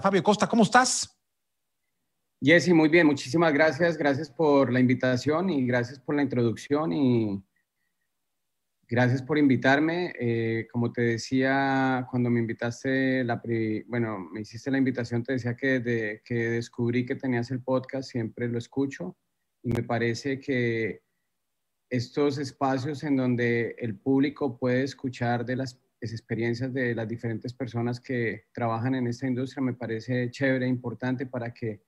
Fabio Costa, ¿cómo estás? Jesse, muy bien, muchísimas gracias. Gracias por la invitación y gracias por la introducción y gracias por invitarme. Eh, como te decía, cuando me invitaste, la bueno, me hiciste la invitación, te decía que que descubrí que tenías el podcast, siempre lo escucho y me parece que estos espacios en donde el público puede escuchar de las experiencias de las diferentes personas que trabajan en esta industria me parece chévere, importante para que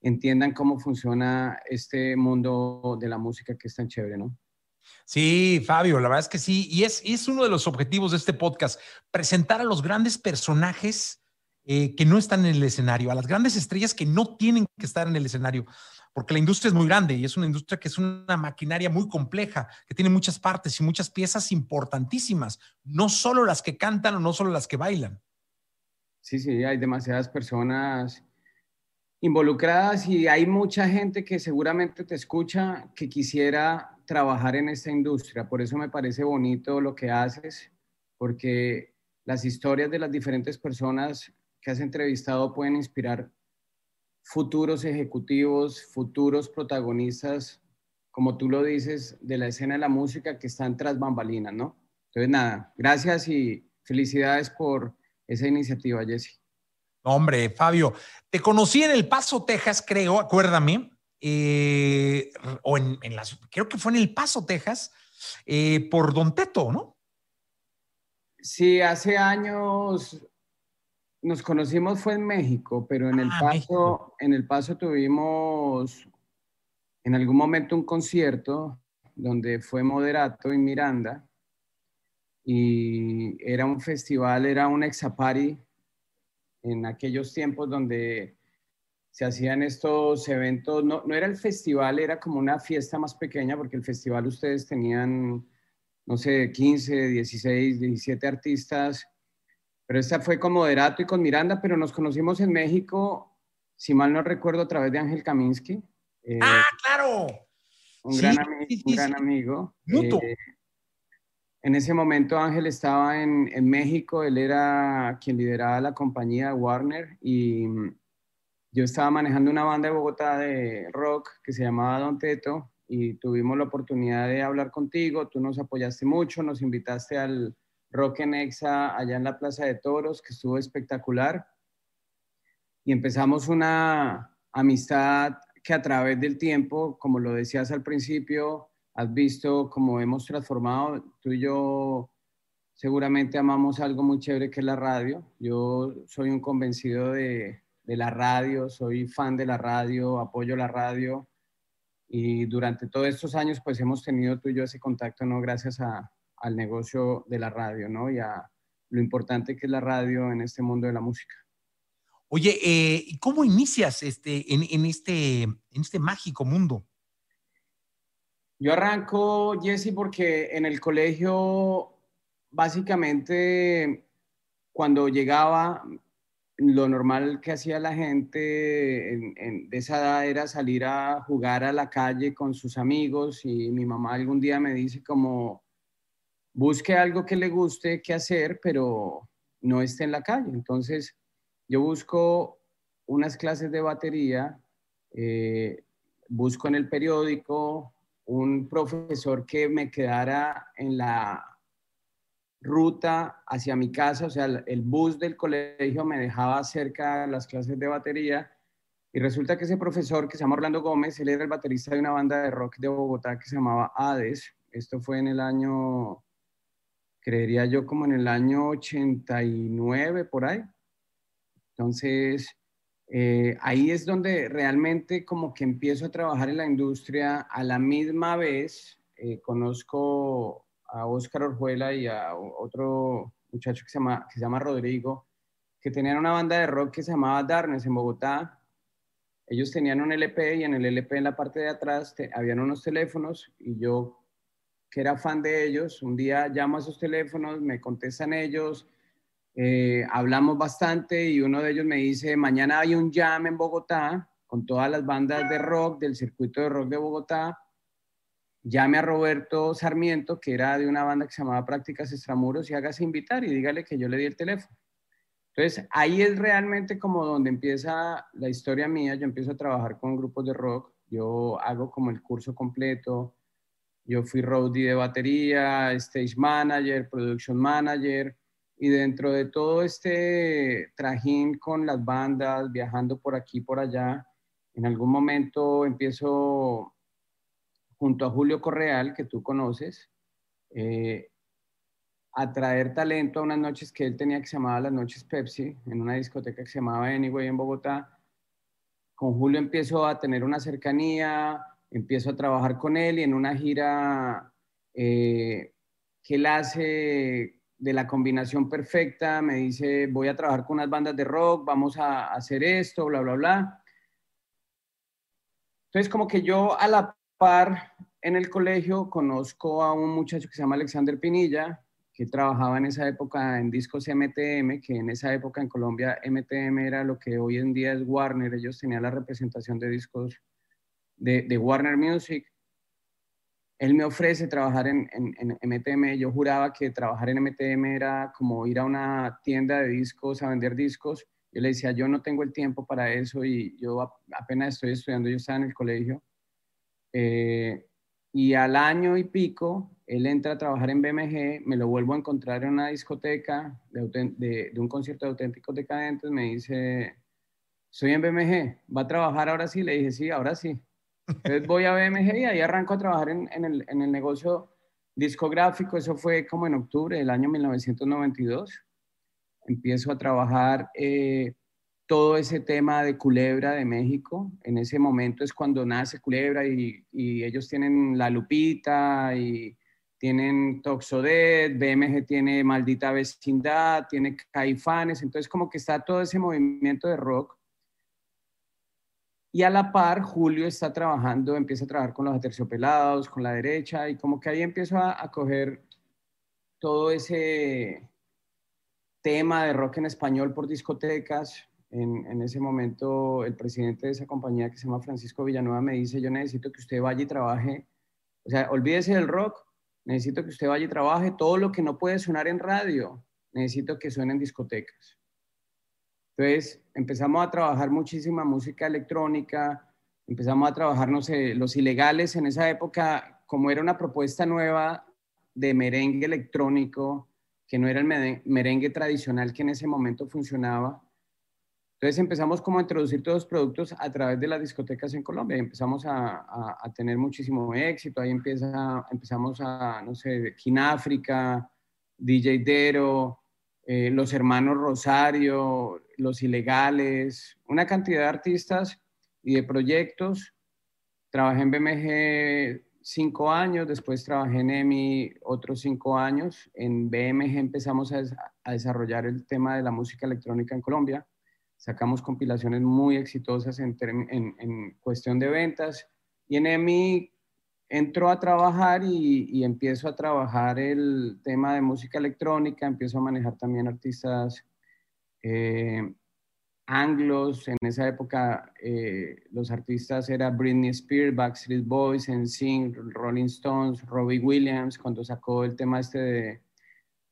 entiendan cómo funciona este mundo de la música que es tan chévere, ¿no? Sí, Fabio, la verdad es que sí. Y es, es uno de los objetivos de este podcast, presentar a los grandes personajes eh, que no están en el escenario, a las grandes estrellas que no tienen que estar en el escenario porque la industria es muy grande y es una industria que es una maquinaria muy compleja, que tiene muchas partes y muchas piezas importantísimas, no solo las que cantan o no solo las que bailan. Sí, sí, hay demasiadas personas involucradas y hay mucha gente que seguramente te escucha que quisiera trabajar en esta industria. Por eso me parece bonito lo que haces, porque las historias de las diferentes personas que has entrevistado pueden inspirar futuros ejecutivos, futuros protagonistas, como tú lo dices, de la escena de la música que están tras bambalinas, ¿no? Entonces, nada, gracias y felicidades por esa iniciativa, Jesse. Hombre, Fabio, te conocí en El Paso, Texas, creo, acuérdame, eh, o en, las, creo que fue en El Paso, Texas, eh, por Don Teto, ¿no? Sí, hace años nos conocimos fue en México, pero en el ah, paso, en el paso tuvimos en algún momento un concierto donde fue Moderato y Miranda y era un festival, era un exapari en aquellos tiempos donde se hacían estos eventos, no, no era el festival, era como una fiesta más pequeña porque el festival ustedes tenían, no sé, 15, 16, 17 artistas pero esta fue con Moderato y con Miranda, pero nos conocimos en México, si mal no recuerdo, a través de Ángel Kaminsky. Eh, ¡Ah, claro! Un, gran, un gran, amigo. Eh, en ese momento Ángel estaba en, en, México, él era quien lideraba la compañía Warner y yo estaba manejando una banda de Bogotá de rock que se llamaba Don Teto y tuvimos la oportunidad de hablar contigo, tú nos apoyaste mucho, nos invitaste al, Rock en Exa allá en la Plaza de Toros, que estuvo espectacular. Y empezamos una amistad que a través del tiempo, como lo decías al principio, has visto cómo hemos transformado. Tú y yo seguramente amamos algo muy chévere que es la radio. Yo soy un convencido de, la radio, soy fan de la radio, apoyo la radio. Y durante todos estos años, pues hemos tenido tú y yo ese contacto, ¿no? Gracias a, al negocio de la radio, ¿no? Y a lo importante que es la radio en este mundo de la música. Oye, eh, ¿cómo inicias este, en, este, en este mágico mundo? Yo arranco, Jesse, porque en el colegio, básicamente, cuando llegaba, lo normal que hacía la gente de esa edad era salir a jugar a la calle con sus amigos y mi mamá algún día me dice como, busque algo que le guste que hacer, pero no esté en la calle. Entonces, yo busco unas clases de batería, eh, busco en el periódico un profesor que me quedara en la ruta hacia mi casa, o sea, el bus del colegio me dejaba cerca de las clases de batería y resulta que ese profesor que se llama Orlando Gómez, él era el baterista de una banda de rock de Bogotá que se llamaba Hades, esto fue en el año creería yo como en el año 89 por ahí. Entonces, eh, ahí es donde realmente como que empiezo a trabajar en la industria a la misma vez. Eh, conozco a Óscar Orjuela y a otro muchacho que se, llama, que se llama Rodrigo, que tenían una banda de rock que se llamaba Darnes en Bogotá. Ellos tenían un LP y en el LP en la parte de atrás habían unos teléfonos y yo, que era fan de ellos, un día llamo a esos teléfonos, me contestan ellos, eh, hablamos bastante y uno de ellos me dice, mañana hay un jam en Bogotá con todas las bandas de rock del circuito de rock de Bogotá. Llame a Roberto Sarmiento, que era de una banda que se llamaba Prácticas Extramuros, y hágase invitar y dígale que yo le di el teléfono. Entonces, ahí es realmente como donde empieza la historia mía. Yo empiezo a trabajar con grupos de rock, yo hago como el curso completo. Yo fui roadie de batería, stage manager, production manager, y dentro de todo este trajín con las bandas, viajando por aquí, por allá, en algún momento empiezo junto a Julio Correal, que tú conoces, eh, a traer talento a unas noches que él tenía que se llamaba las noches Pepsi, en una discoteca que se llamaba Anyway en Bogotá. Con Julio empiezo a tener una cercanía, empiezo a trabajar con él y en una gira eh, que él hace de la combinación perfecta, me dice, voy a trabajar con unas bandas de rock, vamos a hacer esto, bla, bla, bla. Entonces, como que yo a la par en el colegio conozco a un muchacho que se llama Alexander Pinilla, que trabajaba en esa época en discos MTM, que en esa época en Colombia MTM era lo que hoy en día es Warner, ellos tenían la representación de discos de, Warner Music él me ofrece trabajar en, MTM. Yo juraba que trabajar en MTM era como ir a una tienda de discos a vender discos. Yo le decía, yo no tengo el tiempo para eso y yo apenas estoy estudiando, yo estaba en el colegio. Eh, y al año y pico, él entra a trabajar en BMG, me lo vuelvo a encontrar en una discoteca de, de un concierto de auténticos decadentes, me dice, soy en BMG, ¿va a trabajar ahora sí? Le dije, sí, ahora sí. Entonces voy a BMG y ahí arranco a trabajar en, el, negocio discográfico. Eso fue como en octubre del año 1992. Empiezo a trabajar eh, todo ese tema de Culebra de México. En ese momento es cuando nace Culebra y, y ellos tienen La Lupita y tienen Toxodet, BMG tiene Maldita Vecindad, tiene Caifanes. Entonces como que está todo ese movimiento de rock y a la par, Julio está trabajando, empieza a trabajar con los aterciopelados, con la derecha, y como que ahí empiezo a, coger todo ese tema de rock en español por discotecas. En, en, ese momento, el presidente de esa compañía que se llama Francisco Villanueva me dice, yo necesito que usted vaya y trabaje, o sea, olvídese del rock, necesito que usted vaya y trabaje todo lo que no puede sonar en radio, necesito que suene en discotecas. Entonces empezamos a trabajar muchísima música electrónica, empezamos a trabajar, no sé, los ilegales en esa época, como era una propuesta nueva de merengue electrónico, que no era el merengue tradicional que en ese momento funcionaba. Entonces empezamos como a introducir todos los productos a través de las discotecas en Colombia y empezamos a, a, tener muchísimo éxito. Ahí empieza, empezamos a, no sé, Kináfrica, DJ Dero, eh, los hermanos Rosario, los ilegales, una cantidad de artistas y de proyectos. Trabajé en BMG cinco años, después trabajé en EMI otros cinco años. En BMG empezamos a, desarrollar el tema de la música electrónica en Colombia. Sacamos compilaciones muy exitosas en, cuestión de ventas. Y en EMI entro a trabajar y, empiezo a trabajar el tema de música electrónica, empiezo a manejar también artistas eh, anglos. En esa época eh, los artistas eran Britney Spears, Backstreet Boys, NSYNC, Rolling Stones, Robbie Williams, cuando sacó el tema este de,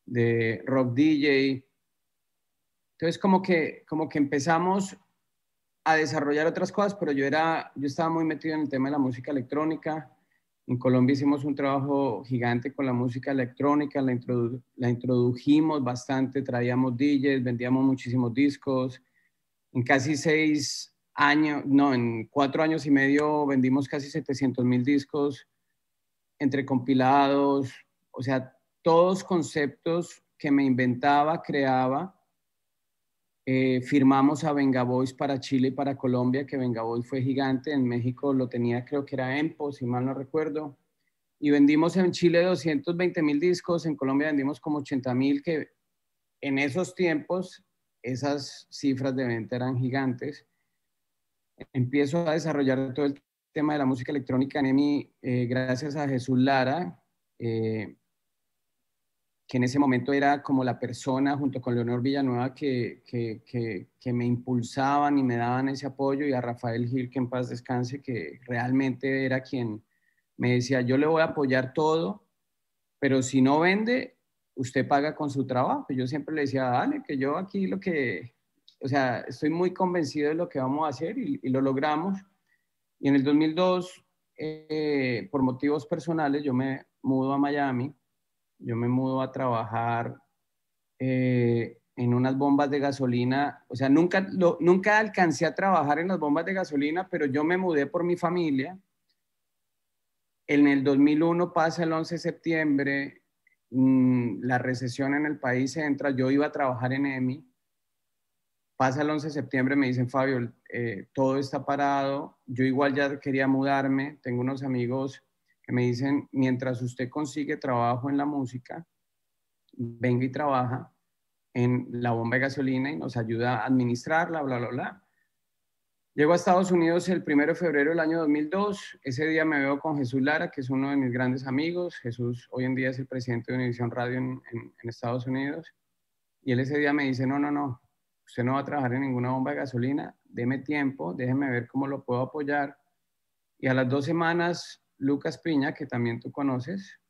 de rock DJ. Entonces como que, como que empezamos a desarrollar otras cosas, pero yo, era, yo estaba muy metido en el tema de la música electrónica en Colombia hicimos un trabajo gigante con la música electrónica, la, la introdujimos bastante, traíamos DJs, vendíamos muchísimos discos. En casi seis años, no, en cuatro años y medio vendimos casi 700 mil discos entre compilados, o sea, todos conceptos que me inventaba, creaba. Eh, firmamos a Venga Boys para Chile y para Colombia, que Venga Boys fue gigante. En México lo tenía, creo que era Empo, si mal no recuerdo. Y vendimos en Chile 220 mil discos, en Colombia vendimos como 80 mil, que en esos tiempos esas cifras de venta eran gigantes. Empiezo a desarrollar todo el tema de la música electrónica en EMI eh, gracias a Jesús Lara, eh, que en ese momento era como la persona junto con Leonor Villanueva que, que, que, me impulsaban y me daban ese apoyo y a Rafael Gil, que en paz descanse, que realmente era quien me decía, yo le voy a apoyar todo, pero si no vende, usted paga con su trabajo. Yo siempre le decía, dale, que yo aquí lo que, o sea, estoy muy convencido de lo que vamos a hacer y, lo logramos. Y en el 2002, eh, por motivos personales, yo me mudo a Miami yo me mudo a trabajar eh, en unas bombas de gasolina. O sea, nunca, nunca alcancé a trabajar en las bombas de gasolina, pero yo me mudé por mi familia. En el 2001 pasa el 11 de septiembre, mm, la recesión en el país entra, yo iba a trabajar en EMI. Pasa el 11 de septiembre, me dicen, Fabio, eh, todo está parado. Yo igual ya quería mudarme, tengo unos amigos que me dicen, mientras usted consigue trabajo en la música, venga y trabaja en la bomba de gasolina y nos ayuda a administrarla, bla, bla, bla. Llego a Estados Unidos el 1 de febrero del año 2002. Ese día me veo con Jesús Lara, que es uno de mis grandes amigos. Jesús hoy en día es el presidente de Univision Radio en, en Estados Unidos. Y él ese día me dice, no, no, no, usted no va a trabajar en ninguna bomba de gasolina, deme tiempo, déjeme ver cómo lo puedo apoyar. Y a las dos semanas Lucas Piña, que también tú conoces,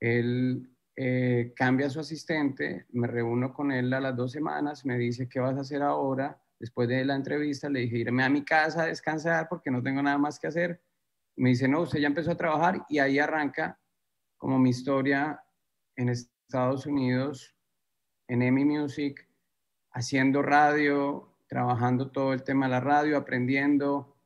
él eh, cambia a su asistente, me reúno con él a las dos semanas, me dice, ¿qué vas a hacer ahora? Después de la entrevista le dije, irme a mi casa a descansar porque no tengo nada más que hacer. Me dice, no, usted ya empezó a trabajar y ahí arranca como mi historia en Estados Unidos, en EMI Music, haciendo radio, trabajando todo el tema de la radio, aprendiendo,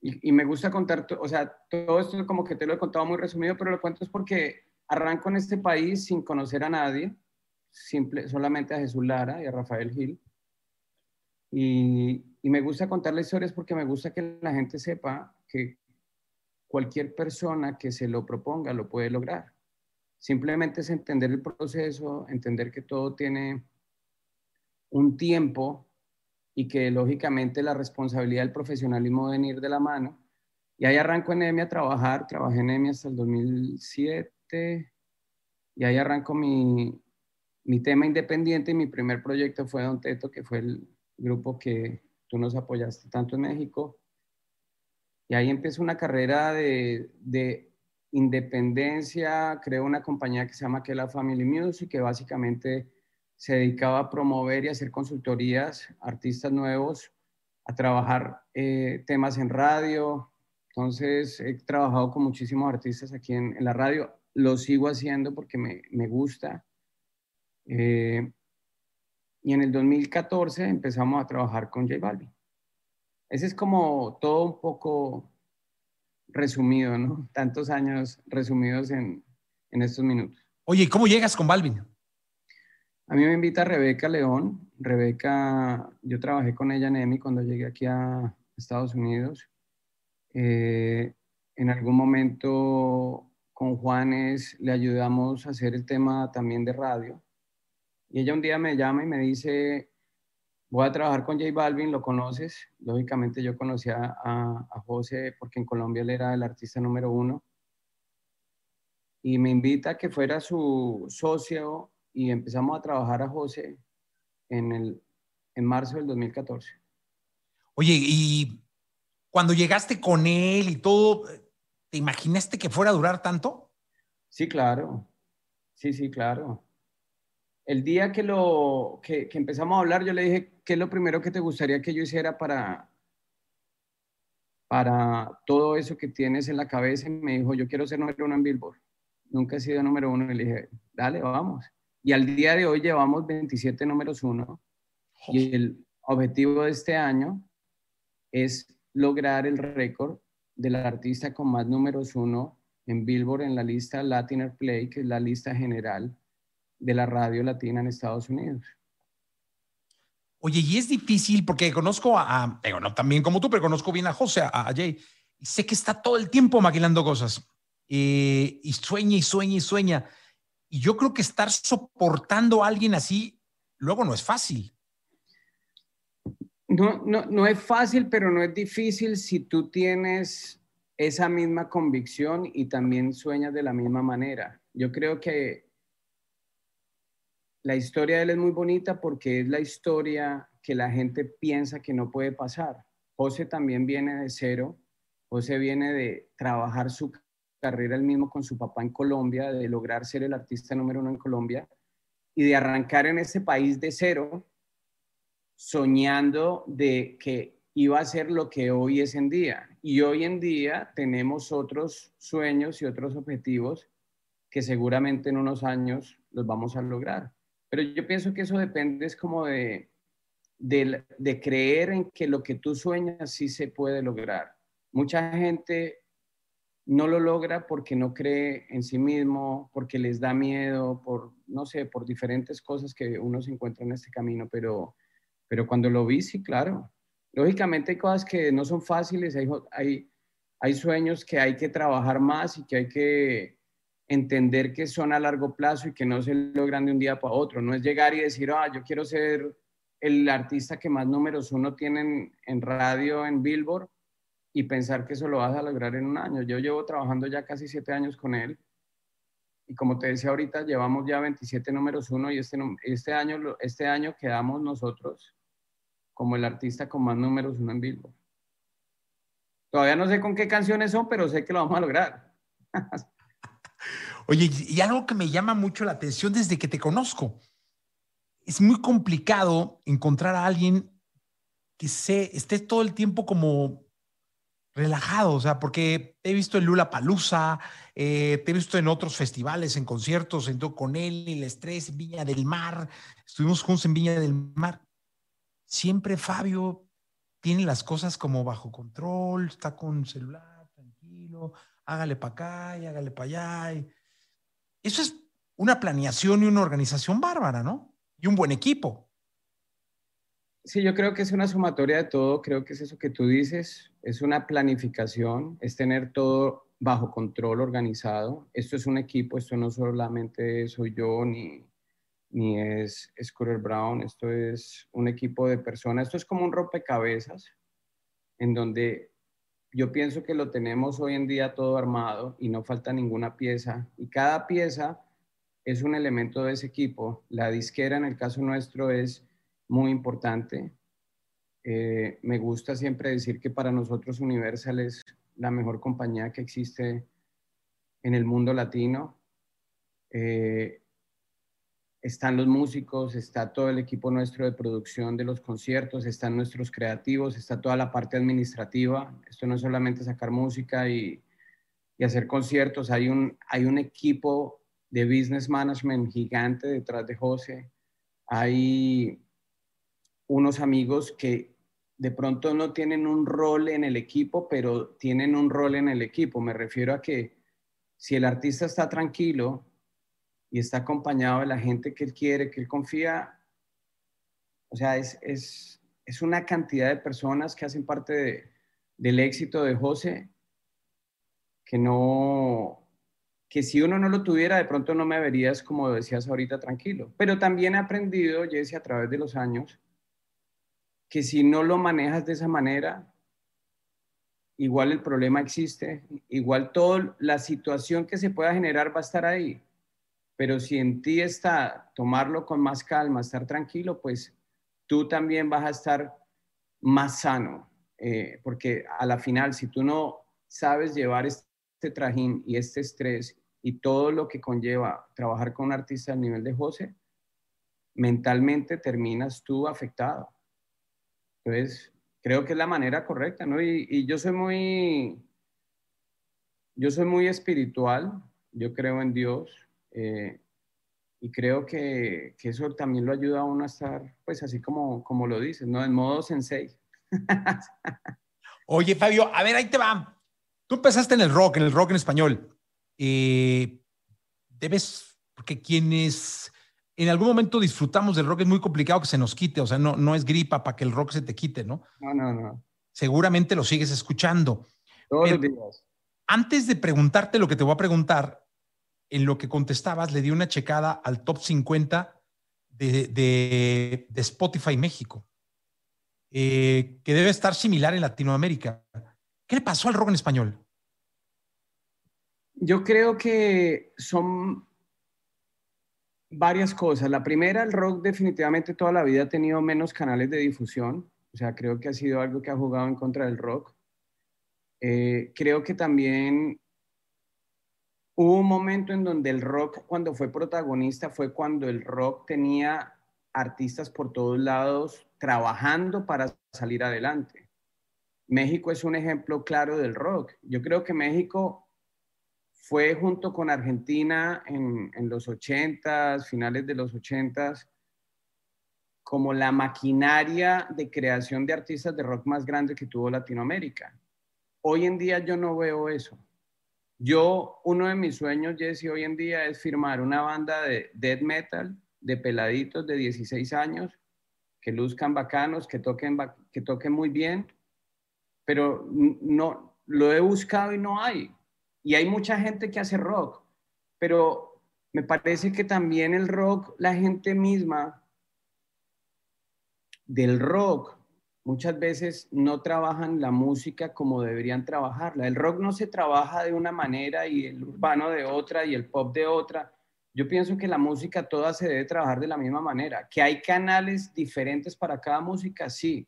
y, me gusta contar, o sea, todo esto como que te lo he contado muy resumido, pero lo cuento es porque arranco en este país sin conocer a nadie, simple, solamente a Jesús Lara y a Rafael Gil. Y, y me gusta contar las historias porque me gusta que la gente sepa que cualquier persona que se lo proponga lo puede lograr. Simplemente es entender el proceso, entender que todo tiene un tiempo y que lógicamente la responsabilidad del profesionalismo deben ir de la mano. Y ahí arranco en EMI a trabajar, trabajé en EMI hasta el 2007 y ahí arranco mi, mi tema independiente y mi primer proyecto fue Don Teto, que fue el grupo que tú nos apoyaste tanto en México. Y ahí empiezo una carrera de, de independencia, creo una compañía que se llama Kela Family Music, que básicamente se dedicaba a promover y hacer consultorías a artistas nuevos, a trabajar eh, temas en radio. Entonces, he trabajado con muchísimos artistas aquí en, la radio. Lo sigo haciendo porque me, me gusta. Eh, y en el 2014 empezamos a trabajar con J Balvin. Ese es como todo un poco resumido, ¿no? Tantos años resumidos en, en estos minutos. Oye, ¿cómo llegas con Balvin? A mí me invita Rebeca León. Rebeca, yo trabajé con ella en EMI cuando llegué aquí a Estados Unidos. Eh, en algún momento con Juanes le ayudamos a hacer el tema también de radio. Y ella un día me llama y me dice, voy a trabajar con J Balvin, ¿lo conoces? Lógicamente yo conocía a, a José porque en Colombia él era el artista número uno. Y me invita a que fuera su socio y empezamos a trabajar a José en, el, en marzo del 2014. Oye, y cuando llegaste con él y todo, ¿te imaginaste que fuera a durar tanto? Sí, claro. Sí, sí, claro. El día que, lo, que, que empezamos a hablar, yo le dije, ¿qué es lo primero que te gustaría que yo hiciera para, para todo eso que tienes en la cabeza? Y me dijo, yo quiero ser número uno en Billboard. Nunca he sido número uno. Y le dije, dale, vamos. Y al día de hoy llevamos 27 números uno. Y el objetivo de este año es lograr el récord del artista con más números uno en Billboard en la lista Latin Play, que es la lista general de la radio latina en Estados Unidos. Oye, y es difícil porque conozco a, no también como tú, pero conozco bien a José, a, Jay, y sé que está todo el tiempo maquilando cosas. Eh, y sueña y sueña y sueña. Y yo creo que estar soportando a alguien así, luego no es fácil. No, no, no es fácil, pero no es difícil si tú tienes esa misma convicción y también sueñas de la misma manera. Yo creo que la historia de él es muy bonita porque es la historia que la gente piensa que no puede pasar. José también viene de cero. José viene de trabajar su carrera él mismo con su papá en Colombia, de lograr ser el artista número uno en Colombia y de arrancar en ese país de cero, soñando de que iba a ser lo que hoy es en día. Y hoy en día tenemos otros sueños y otros objetivos que seguramente en unos años los vamos a lograr. Pero yo pienso que eso depende es como de, de, creer en que lo que tú sueñas sí se puede lograr. Mucha gente no lo logra porque no cree en sí mismo, porque les da miedo, por, no sé, por diferentes cosas que uno se encuentra en este camino, pero, pero cuando lo vi, sí, claro. Lógicamente hay cosas que no son fáciles, hay, hay, hay sueños que hay que trabajar más y que hay que entender que son a largo plazo y que no se logran de un día para otro. No es llegar y decir, ah, yo quiero ser el artista que más números uno tiene en, radio, en Billboard, y pensar que eso lo vas a lograr en un año. Yo llevo trabajando ya casi siete años con él. Y como te decía ahorita, llevamos ya 27 números uno y este, este, año, este año quedamos nosotros como el artista con más números uno en Billboard. Todavía no sé con qué canciones son, pero sé que lo vamos a lograr. Oye, y algo que me llama mucho la atención desde que te conozco. Es muy complicado encontrar a alguien que se, esté todo el tiempo como relajado, o sea, porque te he visto en Lula Palusa, eh, te he visto en otros festivales, en conciertos, en, con él, El Estrés, Viña del Mar, estuvimos juntos en Viña del Mar. Siempre Fabio tiene las cosas como bajo control, está con celular, tranquilo, hágale para acá y hágale para allá. Eso es una planeación y una organización bárbara, ¿no? Y un buen equipo. Sí, yo creo que es una sumatoria de todo, creo que es eso que tú dices, es una planificación, es tener todo bajo control, organizado. Esto es un equipo, esto no solamente soy yo ni, ni es Scooter Brown, esto es un equipo de personas, esto es como un rompecabezas en donde yo pienso que lo tenemos hoy en día todo armado y no falta ninguna pieza. Y cada pieza es un elemento de ese equipo. La disquera en el caso nuestro es muy importante. Eh, me gusta siempre decir que para nosotros Universal es la mejor compañía que existe en el mundo latino. Eh, están los músicos, está todo el equipo nuestro de producción de los conciertos, están nuestros creativos, está toda la parte administrativa. Esto no es solamente sacar música y, hacer conciertos, hay un, hay un equipo de business management gigante detrás de José. Hay unos amigos que de pronto no tienen un rol en el equipo, pero tienen un rol en el equipo. Me refiero a que si el artista está tranquilo, y está acompañado de la gente que él quiere, que él confía. O sea, es, es, es una cantidad de personas que hacen parte del éxito de José que no, que si uno no lo tuviera, de pronto no me verías, como decías ahorita, tranquilo. Pero también he aprendido, Jesse, a través de los años, que si no lo manejas de esa manera, igual el problema existe, igual toda la situación que se pueda generar va a estar ahí. Pero si en ti está tomarlo con más calma, estar tranquilo, pues tú también vas a estar más sano. Eh, porque a la final, si tú no sabes llevar este trajín y este estrés y todo lo que conlleva trabajar con un artista al nivel de José, mentalmente terminas tú afectado. Entonces, creo que es la manera correcta, ¿no? Y, yo soy muy, yo soy muy espiritual, yo creo en Dios, eh, y creo que, que, eso también lo ayuda a uno a estar, pues así como, como lo dices, ¿no? En modo sensei. Oye, Fabio, a ver, ahí te va. Tú empezaste en el rock, en el rock en español. Eh, debes, porque quienes en algún momento disfrutamos del rock, es muy complicado que se nos quite, o sea, no, no es gripa para que el rock se te quite, ¿no? No, no, no. Seguramente lo sigues escuchando. Todos los días. Antes de preguntarte lo que te voy a preguntar, en lo que contestabas, le di una checada al top 50 de, de, Spotify México, eh, que debe estar similar en Latinoamérica. ¿Qué le pasó al rock en español? Yo creo que son varias cosas. La primera, el rock definitivamente toda la vida ha tenido menos canales de difusión. O sea, creo que ha sido algo que ha jugado en contra del rock. Eh, creo que también hubo un momento en donde el rock, cuando fue protagonista, fue cuando el rock tenía artistas por todos lados trabajando para salir adelante. México es un ejemplo claro del rock. Yo creo que México fue junto con Argentina en, los 80 finales de los 80 como la maquinaria de creación de artistas de rock más grande que tuvo Latinoamérica. Hoy en día yo no veo eso. Yo, uno de mis sueños, Jesse, hoy en día es firmar una banda de death metal de peladitos de 16 años que luzcan bacanos, que toquen, que toquen muy bien, pero no, lo he buscado y no hay. Y hay mucha gente que hace rock, pero me parece que también el rock, la gente misma del rock, muchas veces no trabajan la música como deberían trabajarla. El rock no se trabaja de una manera y el urbano de otra y el pop de otra. Yo pienso que la música toda se debe trabajar de la misma manera. Que hay canales diferentes para cada música, sí.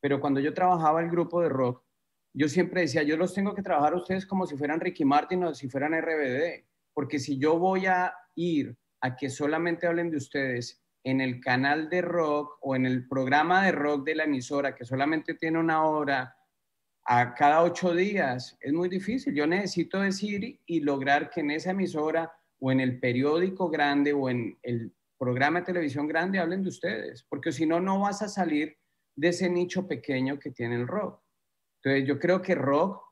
Pero cuando yo trabajaba el grupo de rock, yo siempre decía, yo los tengo que trabajar a ustedes como si fueran Ricky Martin o si fueran RBD, porque si yo voy a ir a que solamente hablen de ustedes en el canal de rock o en el programa de rock de la emisora, que solamente tiene una hora a cada ocho días, es muy difícil. Yo necesito decir y lograr que en esa emisora o en el periódico grande o en el programa de televisión grande hablen de ustedes, porque si no, no vas a salir de ese nicho pequeño que tiene el rock. Entonces, yo creo que rock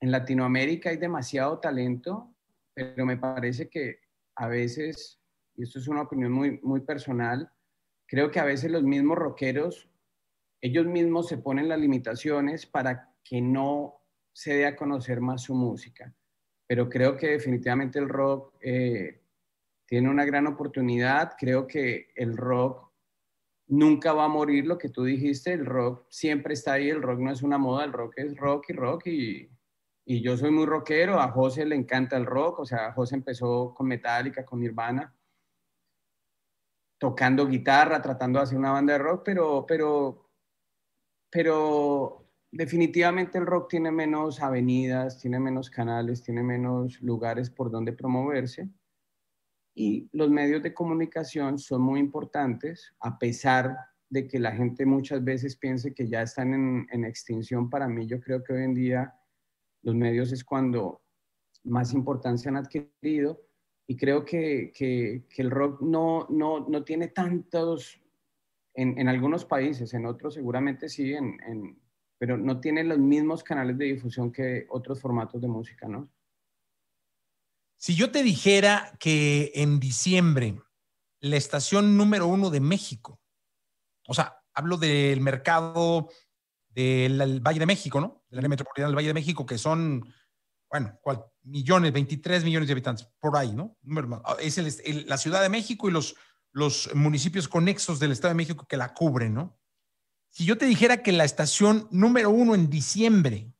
en Latinoamérica hay demasiado talento, pero me parece que a veces, y esto es una opinión muy, muy personal, creo que a veces los mismos rockeros, ellos mismos se ponen las limitaciones para que no se dé a conocer más su música. Pero creo que definitivamente el rock eh, tiene una gran oportunidad. Creo que el rock nunca va a morir lo que tú dijiste, el rock siempre está ahí, el rock no es una moda, el rock es rock y rock y, y yo soy muy rockero, a José le encanta el rock, o sea, José empezó con Metallica, con Nirvana, tocando guitarra, tratando de hacer una banda de rock, pero, pero, pero definitivamente el rock tiene menos avenidas, tiene menos canales, tiene menos lugares por donde promoverse y los medios de comunicación son muy importantes, a pesar de que la gente muchas veces piense que ya están en, extinción. Para mí, yo creo que hoy en día los medios es cuando más importancia han adquirido y creo que, que, el rock no, no, no tiene tantos, en, en, algunos países, en otros seguramente sí, en, pero no tiene los mismos canales de difusión que otros formatos de música, ¿no? Si yo te dijera que en diciembre la estación número uno de México, o sea, hablo del mercado del Valle de México, ¿no? Del área metropolitana del Valle de México, que son, bueno, ¿cuál? Millones, 23 millones de habitantes, por ahí, ¿no? Es la Ciudad de México y los, los municipios conexos del Estado de México que la cubren, ¿no? Si yo te dijera que la estación número uno en diciembre,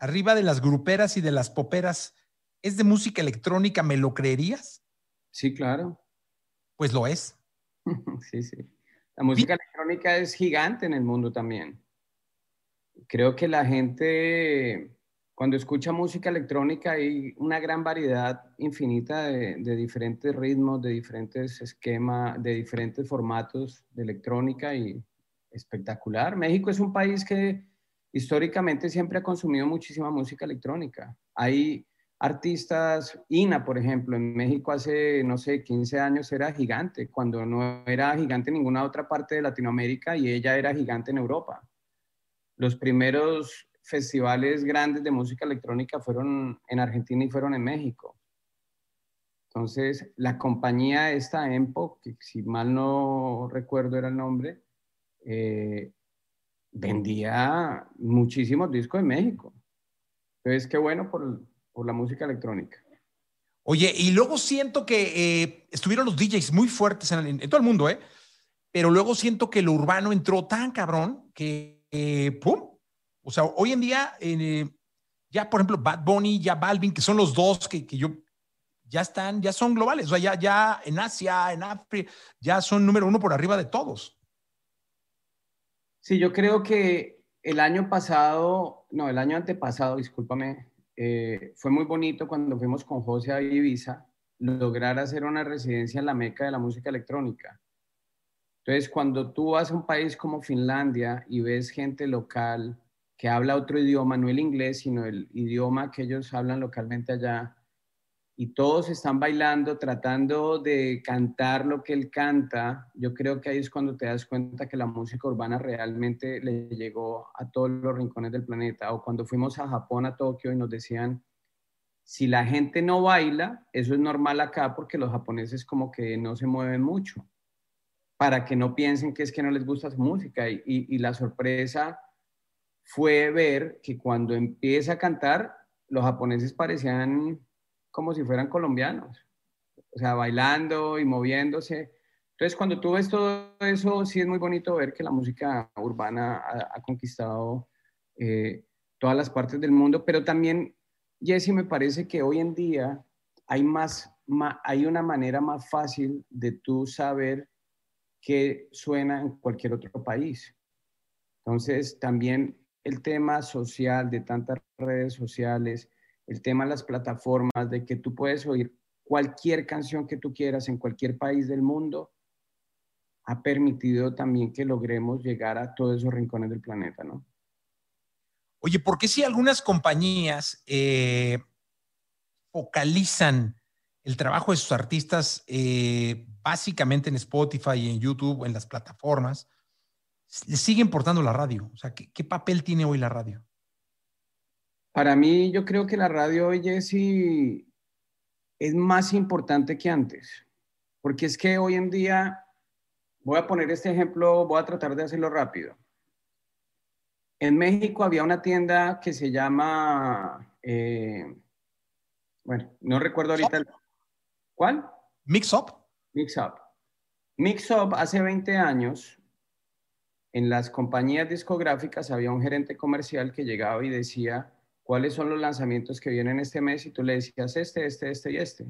arriba de las gruperas y de las poperas, es de música electrónica, ¿me lo creerías? Sí, claro. Pues lo es. sí, sí. La música electrónica es gigante en el mundo también. Creo que la gente, cuando escucha música electrónica, hay una gran variedad infinita de, de diferentes ritmos, de diferentes esquemas, de diferentes formatos de electrónica y espectacular. México es un país que históricamente siempre ha consumido muchísima música electrónica. Hay artistas, Ina, por ejemplo, en México hace, no sé, 15 años era gigante, cuando no era gigante en ninguna otra parte de Latinoamérica y ella era gigante en Europa. Los primeros festivales grandes de música electrónica fueron en Argentina y fueron en México. Entonces, la compañía esta, Empo, que si mal no recuerdo era el nombre, eh, vendía muchísimos discos en México. Entonces, qué bueno por, por la música electrónica. Oye, y luego siento que eh, estuvieron los DJs muy fuertes en, todo el mundo, ¿eh? Pero luego siento que lo urbano entró tan cabrón que, eh, ¡pum! O sea, hoy en día, eh, ya por ejemplo, Bad Bunny, ya Balvin, que son los dos que, que yo ya están, ya son globales, o sea, ya, ya en Asia, en África, ya son número uno por arriba de todos. Sí, yo creo que el año pasado, no, el año antepasado, discúlpame, eh, fue muy bonito cuando fuimos con José a Ibiza, lograr hacer una residencia en la meca de la música electrónica. Entonces, cuando tú vas a un país como Finlandia y ves gente local que habla otro idioma, no el inglés, sino el idioma que ellos hablan localmente allá, y todos están bailando, tratando de cantar lo que él canta, yo creo que ahí es cuando te das cuenta que la música urbana realmente le llegó a todos los rincones del planeta. O cuando fuimos a Japón, a Tokio, y nos decían, si la gente no baila, eso es normal acá porque los japoneses como que no se mueven mucho, para que no piensen que es que no les gusta su música. Y, y la sorpresa fue ver que cuando empieza a cantar, los japoneses parecían como si fueran colombianos, o sea, bailando y moviéndose. Entonces, cuando tú ves todo eso, sí es muy bonito ver que la música urbana ha, conquistado eh, todas las partes del mundo, pero también, Jesse, me parece que hoy en día hay, más, hay una manera más fácil de tú saber qué suena en cualquier otro país. Entonces, también el tema social de tantas redes sociales, el tema de las plataformas, de que tú puedes oír cualquier canción que tú quieras en cualquier país del mundo, ha permitido también que logremos llegar a todos esos rincones del planeta, ¿no? Oye, ¿por qué si algunas compañías eh, focalizan el trabajo de sus artistas eh, básicamente en Spotify y en YouTube, en las plataformas, le sigue importando la radio? O sea, ¿qué papel tiene hoy la radio? Para mí, yo creo que la radio hoy, Jesse, es más importante que antes, porque es que hoy en día, voy a poner este ejemplo, voy a tratar de hacerlo rápido. En México había una tienda que se llama, eh, bueno, no recuerdo ahorita. ¿Cuál? Mix Up. Mix Up. Mix Up hace 20 años, en las compañías discográficas había un gerente comercial que llegaba y decía, cuáles son los lanzamientos que vienen este mes y tú le decías este, este, este y este.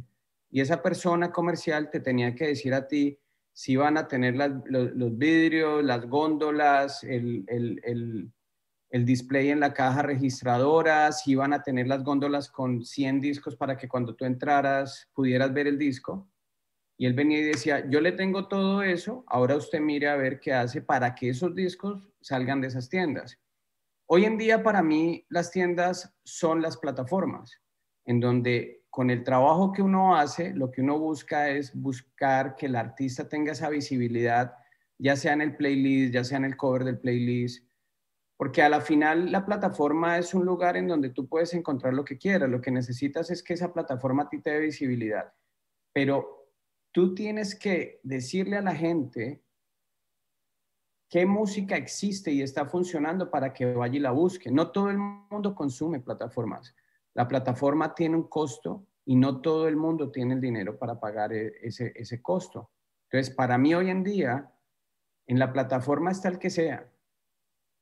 Y esa persona comercial te tenía que decir a ti si van a tener los, vidrios, las góndolas, el, el, display en la caja registradora, si van a tener las góndolas con 100 discos para que cuando tú entraras pudieras ver el disco. Y él venía y decía, yo le tengo todo eso, ahora usted mire a ver qué hace para que esos discos salgan de esas tiendas. Hoy en día para mí las tiendas son las plataformas, en donde con el trabajo que uno hace, lo que uno busca es buscar que el artista tenga esa visibilidad, ya sea en el playlist, ya sea en el cover del playlist, porque a la final la plataforma es un lugar en donde tú puedes encontrar lo que quieras, lo que necesitas es que esa plataforma a ti te dé visibilidad, pero tú tienes que decirle a la gente qué música existe y está funcionando para que vaya y la busque. No todo el mundo consume plataformas. La plataforma tiene un costo y no todo el mundo tiene el dinero para pagar e, ese, ese costo. Entonces, para mí hoy en día, en la plataforma está el que sea.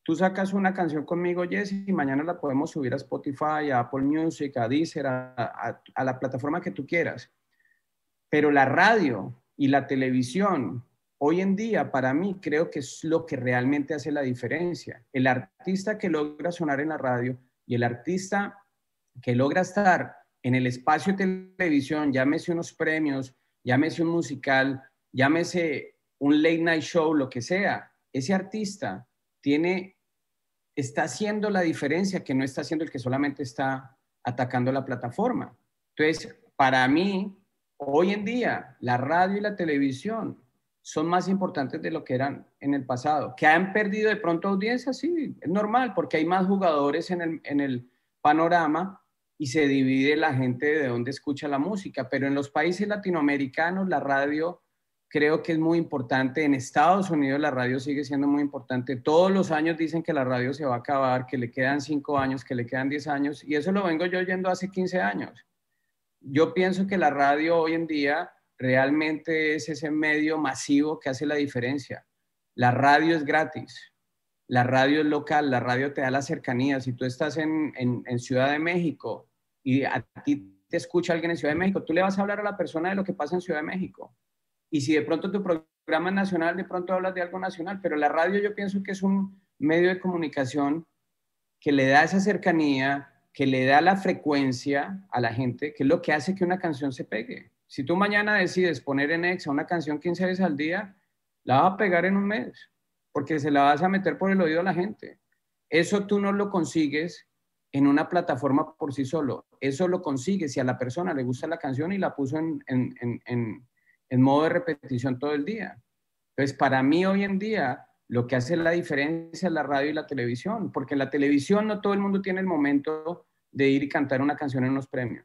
Tú sacas una canción conmigo, Jess, y mañana la podemos subir a Spotify, a Apple Music, a Deezer, a, a la plataforma que tú quieras. Pero la radio y la televisión hoy en día para mí creo que es lo que realmente hace la diferencia. El artista que logra sonar en la radio y el artista que logra estar en el espacio de televisión, llámese unos premios, llámese un musical, llámese un late night show, lo que sea, ese artista tiene, está haciendo la diferencia que no está haciendo el que solamente está atacando la plataforma. Entonces, para mí, hoy en día, la radio y la televisión son más importantes de lo que eran en el pasado. Que han perdido de pronto audiencia, sí, es normal, porque hay más jugadores en el, panorama y se divide la gente de dónde escucha la música. Pero en los países latinoamericanos la radio creo que es muy importante. En Estados Unidos la radio sigue siendo muy importante. Todos los años dicen que la radio se va a acabar, que le quedan cinco años, que le quedan diez años, y eso lo vengo yo oyendo hace 15 años. Yo pienso que la radio hoy en día realmente es ese medio masivo que hace la diferencia. La radio es gratis, la radio es local, la radio te da la cercanía. Si tú estás en, Ciudad de México y a ti te escucha alguien en Ciudad de México, tú le vas a hablar a la persona de lo que pasa en Ciudad de México y si de pronto tu programa nacional, de pronto hablas de algo nacional, pero la radio yo pienso que es un medio de comunicación que le da esa cercanía, que le da la frecuencia a la gente, que es lo que hace que una canción se pegue. Si tú mañana decides poner en Exa una canción 15 veces al día, la vas a pegar en un mes, porque se la vas a meter por el oído a la gente. Eso tú no lo consigues en una plataforma por sí solo. Eso lo consigues si a la persona le gusta la canción y la puso en, en en modo de repetición todo el día. Entonces, para mí hoy en día, lo que hace la diferencia es la radio y la televisión, porque en la televisión no todo el mundo tiene el momento de ir y cantar una canción en unos premios.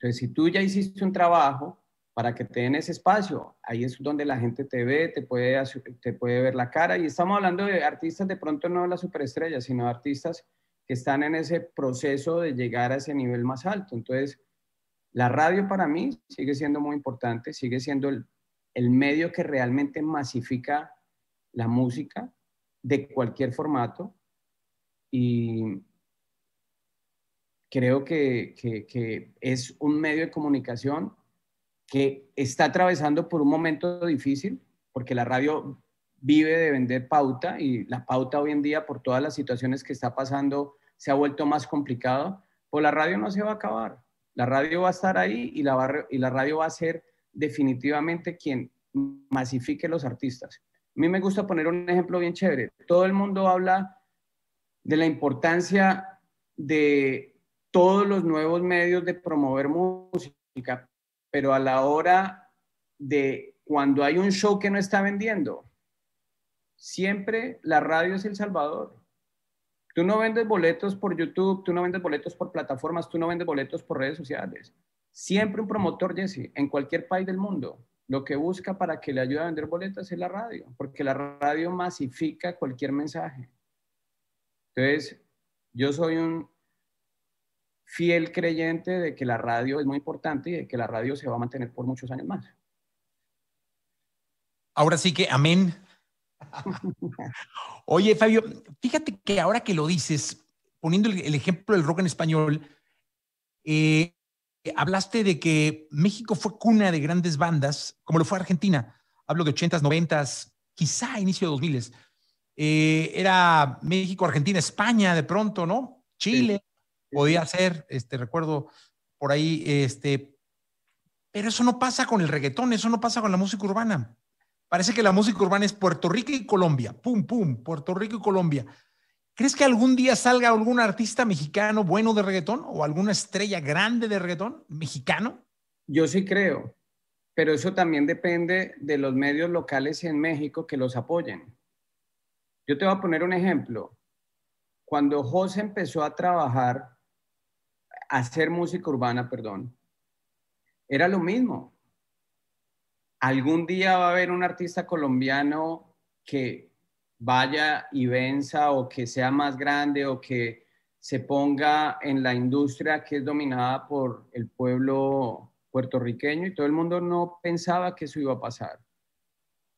Entonces, si tú ya hiciste un trabajo para que te den ese espacio, ahí es donde la gente te ve, te puede, te puede ver la cara. Y estamos hablando de artistas de pronto no las superestrellas, sino artistas que están en ese proceso de llegar a ese nivel más alto. Entonces, la radio para mí sigue siendo muy importante, sigue siendo el, medio que realmente masifica la música de cualquier formato y creo que, que, es un medio de comunicación que está atravesando por un momento difícil, porque la radio vive de vender pauta y la pauta hoy en día por todas las situaciones que está pasando se ha vuelto más complicado, pues la radio no se va a acabar. La radio va a estar ahí y la, y la radio va a ser definitivamente quien masifique los artistas. A mí me gusta poner un ejemplo bien chévere. Todo el mundo habla de la importancia de todos los nuevos medios de promover música, pero a la hora de cuando hay un show que no está vendiendo, siempre la radio es El Salvador. Tú no vendes boletos por YouTube, tú no vendes boletos por plataformas, tú no vendes boletos por redes sociales. Siempre un promotor, Jesse, en cualquier país del mundo, lo que busca para que le ayude a vender boletas es la radio, porque la radio masifica cualquier mensaje. Entonces, yo soy un fiel creyente de que la radio es muy importante y de que la radio se va a mantener por muchos años más. Ahora sí que amén. Oye, Fabio, fíjate que ahora que lo dices, poniendo el, ejemplo del rock en español, eh, hablaste de que México fue cuna de grandes bandas, como lo fue Argentina. Hablo de 80s, 90s, quizá inicio de 2000s. Eh, era México, Argentina, España de pronto, ¿no? Chile, podía ser, este, recuerdo por ahí, este, pero eso no pasa con el reggaetón, eso no pasa con la música urbana. Parece que la música urbana es Puerto Rico y Colombia. Pum, pum, Puerto Rico y Colombia. ¿Crees que algún día salga algún artista mexicano bueno de reggaetón o alguna estrella grande de reggaetón mexicano? Yo sí creo, pero eso también depende de los medios locales en México que los apoyen. Yo te voy a poner un ejemplo. Cuando José empezó a trabajar, hacer música urbana, perdón, era lo mismo algún día va a haber un artista colombiano que vaya y venza o que sea más grande o que se ponga en la industria que es dominada por el pueblo puertorriqueño y todo el mundo no pensaba que eso iba a pasar.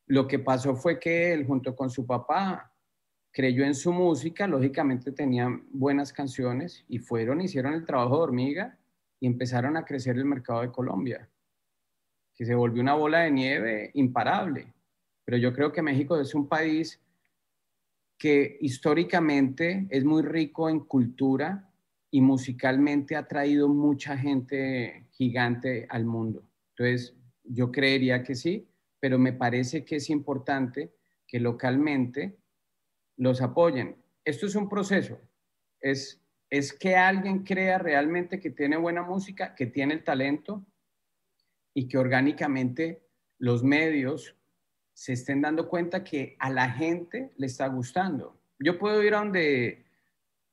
Lo que pasó fue que él junto con su papá creyó en su música, lógicamente tenían buenas canciones y fueron, hicieron el trabajo de hormiga y empezaron a crecer el mercado de Colombia que se volvió una bola de nieve imparable. Pero yo creo que México es un país que históricamente es muy rico en cultura y musicalmente ha traído mucha gente gigante al mundo. Entonces, yo creería que sí, pero me parece que es importante que localmente los apoyen. Esto es un proceso, es, es que alguien crea realmente que tiene buena música, que tiene el talento y que orgánicamente los medios se estén dando cuenta que a la gente le está gustando. Yo puedo ir a donde,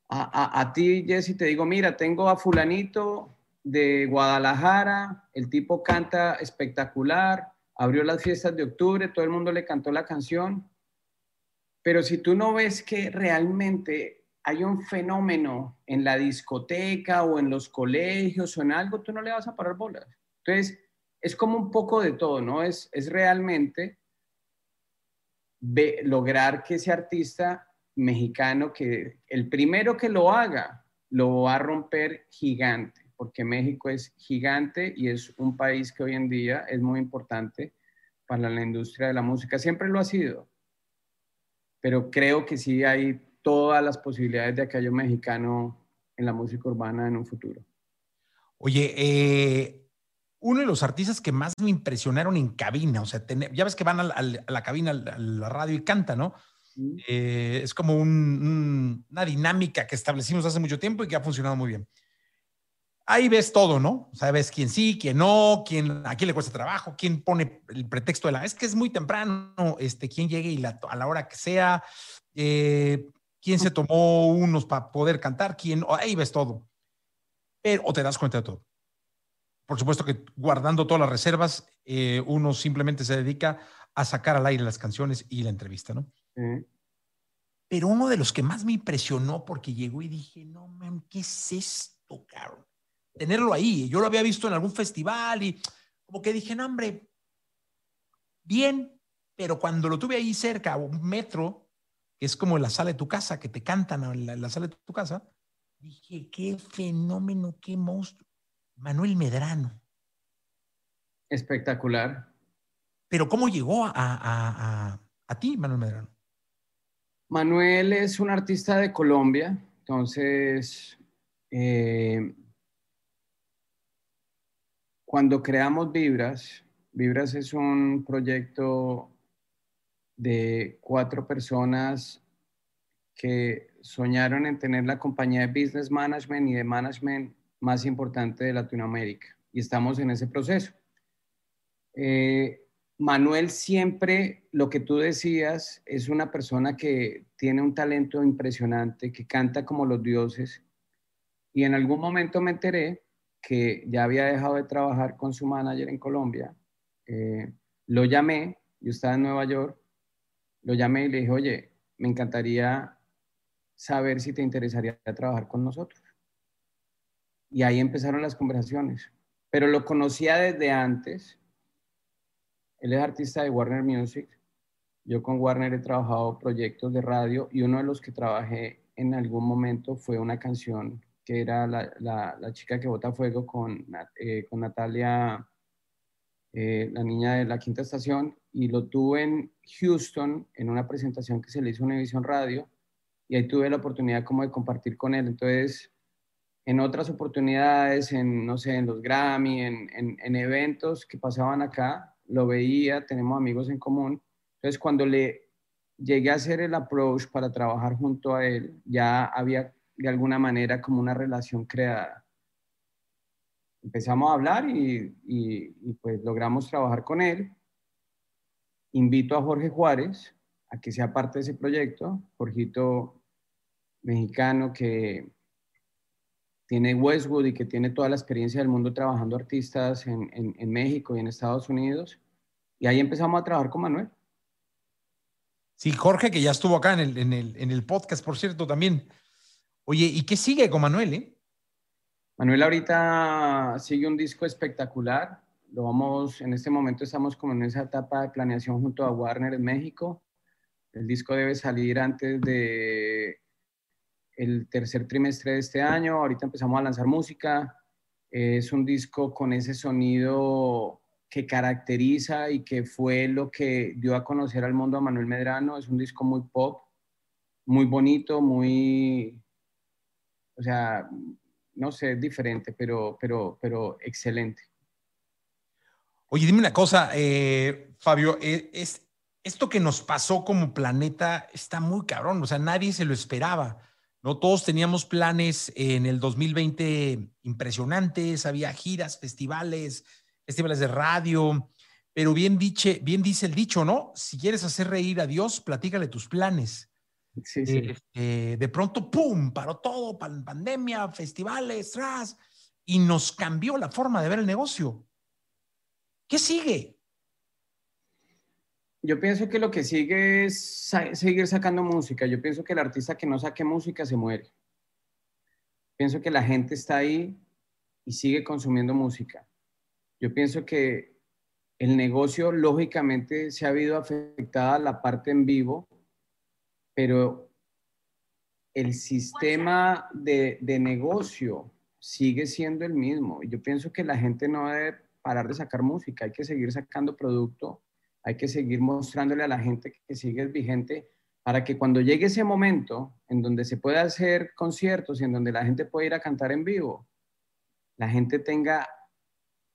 a, a, ti, Jesse, te digo, mira, tengo a fulanito de Guadalajara, el tipo canta espectacular, abrió las fiestas de octubre, todo el mundo le cantó la canción, pero si tú no ves que realmente hay un fenómeno en la discoteca o en los colegios o en algo, tú no le vas a parar bolas. Entonces, es como un poco de todo, ¿no? Es, es realmente lograr que ese artista mexicano, que el primero que lo haga, lo va a romper gigante, porque México es gigante y es un país que hoy en día es muy importante para la industria de la música. Siempre lo ha sido, pero creo que sí hay todas las posibilidades de un mexicano en la música urbana en un futuro. Oye, eh, uno de los artistas que más me impresionaron en cabina, o sea, ya ves que van a la, cabina, a la radio y cantan, ¿no? Eh, es como una dinámica que establecimos hace mucho tiempo y que ha funcionado muy bien. Ahí ves todo, ¿no? O sea, ves quién sí, quién no, quién, a quién le cuesta trabajo, quién pone el pretexto de la... Es que es muy temprano, este, quién llegue y a la hora que sea, eh, quién se tomó unos para poder cantar, quién... Ahí ves todo. Pero, o te das cuenta de todo. Por supuesto que guardando todas las reservas, eh, uno simplemente se dedica a sacar al aire las canciones y la entrevista, ¿no? Pero uno de los que más me impresionó porque llegó y dije, no, man, ¿qué es esto, cabrón? Tenerlo ahí. Yo lo había visto en algún festival y como que dije, no, hombre, bien, pero cuando lo tuve ahí cerca, un metro, que es como la sala de tu casa, que te cantan en la sala de tu casa, dije, qué fenómeno, qué monstruo. Manuel Medrano. Espectacular. Pero ¿cómo llegó a, ti, Manuel Medrano? Manuel es un artista de Colombia, entonces eh, cuando creamos Vibras, Vibras es un proyecto de cuatro personas que soñaron en tener la compañía de business management y de management más importante de Latinoamérica y estamos en ese proceso. Eh, Manuel siempre, lo que tú decías, es una persona que tiene un talento impresionante, que canta como los dioses. Y en algún momento me enteré que ya había dejado de trabajar con su manager en Colombia. Eh, lo llamé, yo estaba en Nueva York, lo llamé y le dije, oye, me encantaría saber si te interesaría trabajar con nosotros. Y ahí empezaron las conversaciones. Pero lo conocía desde antes. Él es artista de Warner Music. Yo con Warner he trabajado proyectos de radio y uno de los que trabajé en algún momento fue una canción que era La, la, chica que bota fuego con, eh, con Natalia, eh, la niña de la quinta estación, y lo tuve en Houston en una presentación que se le hizo en Univision Radio y ahí tuve la oportunidad como de compartir con él. Entonces, en otras oportunidades, en, no sé, en los Grammy, en, en, eventos que pasaban acá, lo veía, tenemos amigos en común. Entonces, cuando le llegué a hacer el approach para trabajar junto a él, ya había de alguna manera como una relación creada. Empezamos a hablar y, y, y pues logramos trabajar con él. Invito a Jorge Juárez a que sea parte de ese proyecto. Jorgito mexicano que tiene Westwood y que tiene toda la experiencia del mundo trabajando artistas en, en, México y en Estados Unidos. Y ahí empezamos a trabajar con Manuel. Sí, Jorge, que ya estuvo acá en el, en el, en el podcast, por cierto, también. Oye, ¿y qué sigue con Manuel? Eh? Manuel ahorita sigue un disco espectacular. Lo vamos, en este momento estamos como en esa etapa de planeación junto a Warner en México. El disco debe salir antes de el tercer trimestre de este año. Ahorita empezamos a lanzar música. Es un disco con ese sonido que caracteriza y que fue lo que dio a conocer al mundo a Manuel Medrano. Es un disco muy pop, muy bonito, muy, o sea, no sé, diferente, pero, pero, pero excelente. Oye, dime una cosa, eh, Fabio, eh, es, esto que nos pasó como planeta está muy cabrón, o sea, nadie se lo esperaba. ¿no? Todos teníamos planes en el 2020 impresionantes, había giras, festivales, festivales de radio, pero bien, dice, bien dice el dicho, ¿no? Si quieres hacer reír a Dios, platícale tus planes. Sí, sí. Este, de pronto, ¡pum! Paró todo, pandemia, festivales, tras, y nos cambió la forma de ver el negocio. ¿Qué sigue? Yo pienso que lo que sigue es seguir sacando música. Yo pienso que el artista que no saque música se muere. Pienso que la gente está ahí y sigue consumiendo música. Yo pienso que el negocio, lógicamente, se ha habido afectada la parte en vivo, pero el sistema de, de negocio sigue siendo el mismo. Yo pienso que la gente no debe parar de sacar música, hay que seguir sacando producto, hay que seguir mostrándole a la gente que sigue vigente para que cuando llegue ese momento en donde se pueda hacer conciertos y en donde la gente pueda ir a cantar en vivo, la gente tenga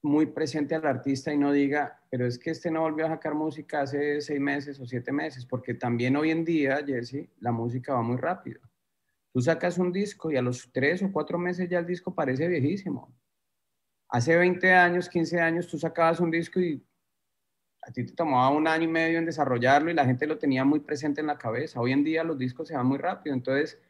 muy presente al artista y no diga, pero es que este no volvió a sacar música hace seis meses o siete meses, porque también hoy en día, Jesse, la música va muy rápido. Tú sacas un disco y a los tres o cuatro meses ya el disco parece viejísimo. Hace 20 años, 15 años, tú sacabas un disco y a ti te tomaba un año y medio en desarrollarlo y la gente lo tenía muy presente en la cabeza. Hoy en día los discos se van muy rápido. Entonces,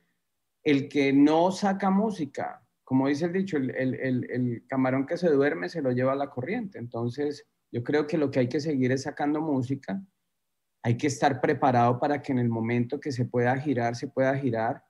el que no saca música, como dice el dicho, el, camarón que se duerme se lo lleva a la corriente. Entonces, yo creo que lo que hay que seguir es sacando música. Hay que estar preparado para que en el momento que se pueda girar, se pueda girar.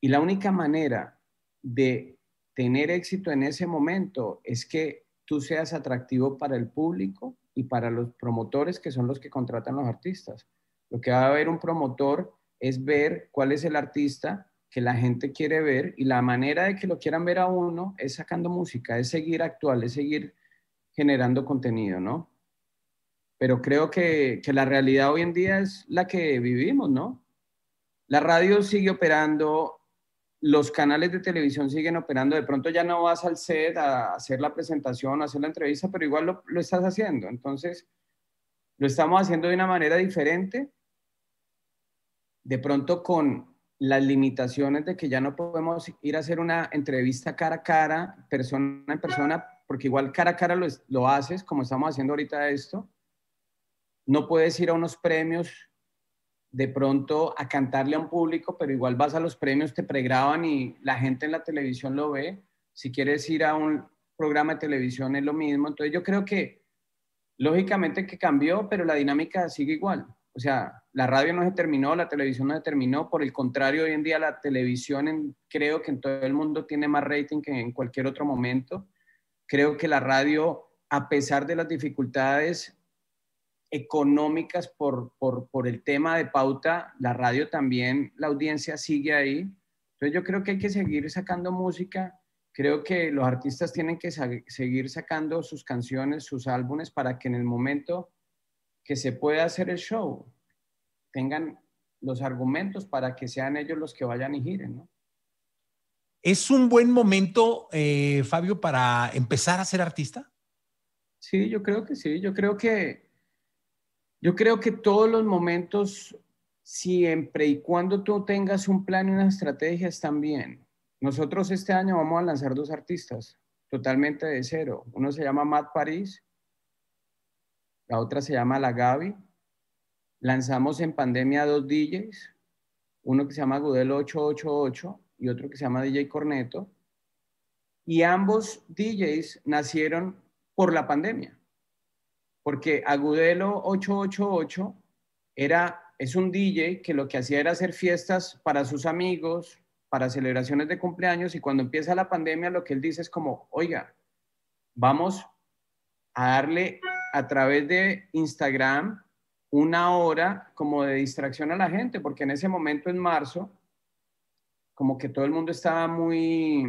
Y la única manera de tener éxito en ese momento es que tú seas atractivo para el público y para los promotores que son los que contratan los artistas. Lo que va a ver un promotor es ver cuál es el artista que la gente quiere ver y la manera de que lo quieran ver a uno es sacando música, es seguir actual, es seguir generando contenido, ¿no? Pero creo que, que la realidad hoy en día es la que vivimos, ¿no? La radio sigue operando, los canales de televisión siguen operando, de pronto ya no vas al set a hacer la presentación, a hacer la entrevista, pero igual lo, lo, estás haciendo. Entonces, lo estamos haciendo de una manera diferente, de pronto con las limitaciones de que ya no podemos ir a hacer una entrevista cara a cara, persona en persona, porque igual cara a cara lo, lo haces, como estamos haciendo ahorita esto. No puedes ir a unos premios de pronto a cantarle a un público, pero igual vas a los premios, te pregraban y la gente en la televisión lo ve. Si quieres ir a un programa de televisión es lo mismo. Entonces yo creo que lógicamente que cambió, pero la dinámica sigue igual. O sea, la radio no se terminó, la televisión no se terminó. Por el contrario, hoy en día la televisión creo que en todo el mundo tiene más rating que en cualquier otro momento. Creo que la radio, a pesar de las dificultades, económicas por, por, el tema de pauta, la radio también, la audiencia sigue ahí. Entonces yo creo que hay que seguir sacando música, creo que los artistas tienen que seguir sacando sus canciones, sus álbumes, para que en el momento que se pueda hacer el show, tengan los argumentos para que sean ellos los que vayan y giren, ¿no? ¿Es un buen momento, eh, Fabio, para empezar a ser artista? Sí, yo creo que sí. Yo creo que yo creo que todos los momentos, siempre y cuando tú tengas un plan y una estrategia, están bien. Nosotros este año vamos a lanzar dos artistas totalmente de cero. Uno se llama Matt Paris, la otra se llama La Gaby. Lanzamos en pandemia dos DJs, uno que se llama Gudelo 888 y otro que se llama DJ Corneto. Y ambos DJs nacieron por la pandemia porque Agudelo 888 era, es un DJ que lo que hacía era hacer fiestas para sus amigos, para celebraciones de cumpleaños y cuando empieza la pandemia lo que él dice es como, oiga, vamos a darle a través de Instagram una hora como de distracción a la gente, porque en ese momento en marzo, como que todo el mundo estaba muy,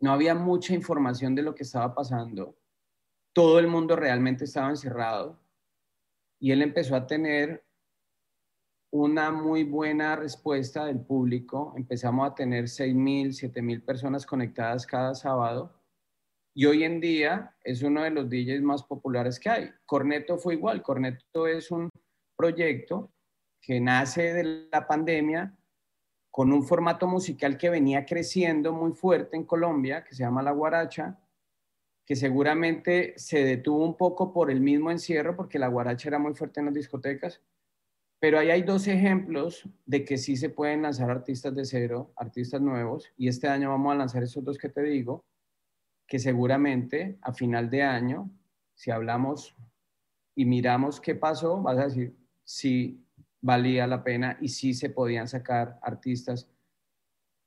no había mucha información de lo que estaba pasando todo el mundo realmente estaba encerrado y él empezó a tener una muy buena respuesta del público. Empezamos a tener 6.000, 7.000 personas conectadas cada sábado. Y hoy en día es uno de los DJs más populares que hay. Corneto fue igual. Corneto es un proyecto que nace de la pandemia con un formato musical que venía creciendo muy fuerte en Colombia, que se llama La Guaracha, que seguramente se detuvo un poco por el mismo encierro, porque la guaracha era muy fuerte en las discotecas, Pero ahí hay dos ejemplos de que sí se pueden lanzar artistas de cero, artistas nuevos, y este año vamos a lanzar esos dos que te digo, que seguramente a final de año, si hablamos y miramos qué pasó, vas a decir si valía la pena y si se podían sacar artistas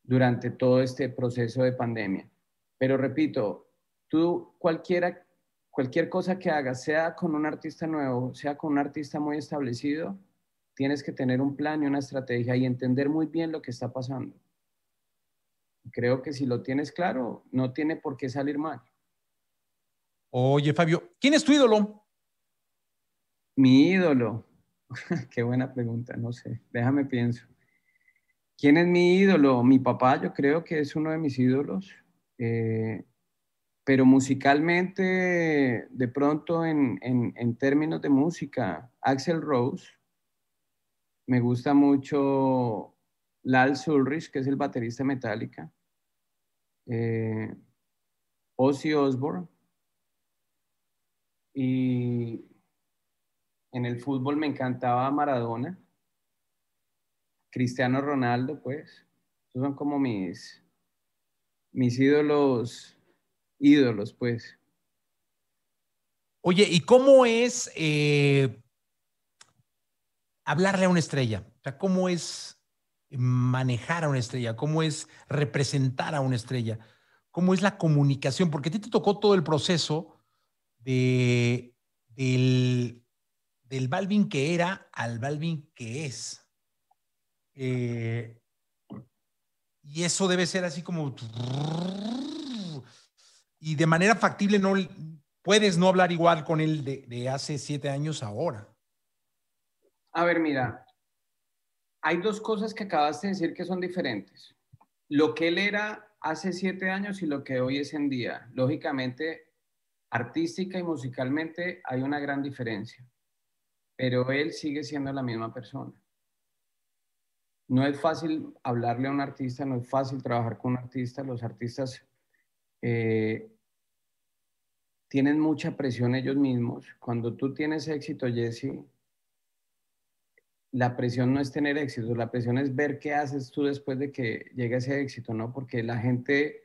durante todo este proceso de pandemia. Pero repito, tú cualquiera, cualquier cosa que hagas, sea con un artista nuevo, sea con un artista muy establecido, tienes que tener un plan y una estrategia y entender muy bien lo que está pasando. Creo que si lo tienes claro, no tiene por qué salir mal. Oye, Fabio, ¿quién es tu ídolo? Mi ídolo. qué buena pregunta, no sé, déjame pienso. ¿Quién es mi ídolo? Mi papá, yo creo que es uno de mis ídolos. Eh, pero musicalmente, de pronto en, en, términos de música, Axel Rose, me gusta mucho Lal Ulrich, que es el baterista Metallica, eh, Ozzy Osbourne, y en el fútbol me encantaba Maradona, Cristiano Ronaldo, pues, esos son como mis, mis ídolos, ídolos, pues. Oye, ¿y cómo es eh, hablarle a una estrella? O sea, ¿cómo es manejar a una estrella? ¿Cómo es representar a una estrella? ¿Cómo es la comunicación? Porque a ti te tocó todo el proceso de, del, del Balvin que era al Balvin que es. Eh, y eso debe ser así como... Y de manera factible no puedes no hablar igual con él de, de hace siete años ahora. A ver, mira, hay dos cosas que acabaste de decir que son diferentes. Lo que él era hace siete años y lo que hoy es en día. Lógicamente, artística y musicalmente hay una gran diferencia, pero él sigue siendo la misma persona. No es fácil hablarle a un artista, no es fácil trabajar con un artista. Los artistas eh, tienen mucha presión ellos mismos. Cuando tú tienes éxito, Jesse, la presión no es tener éxito, la presión es ver qué haces tú después de que llegue ese éxito, ¿no? Porque la gente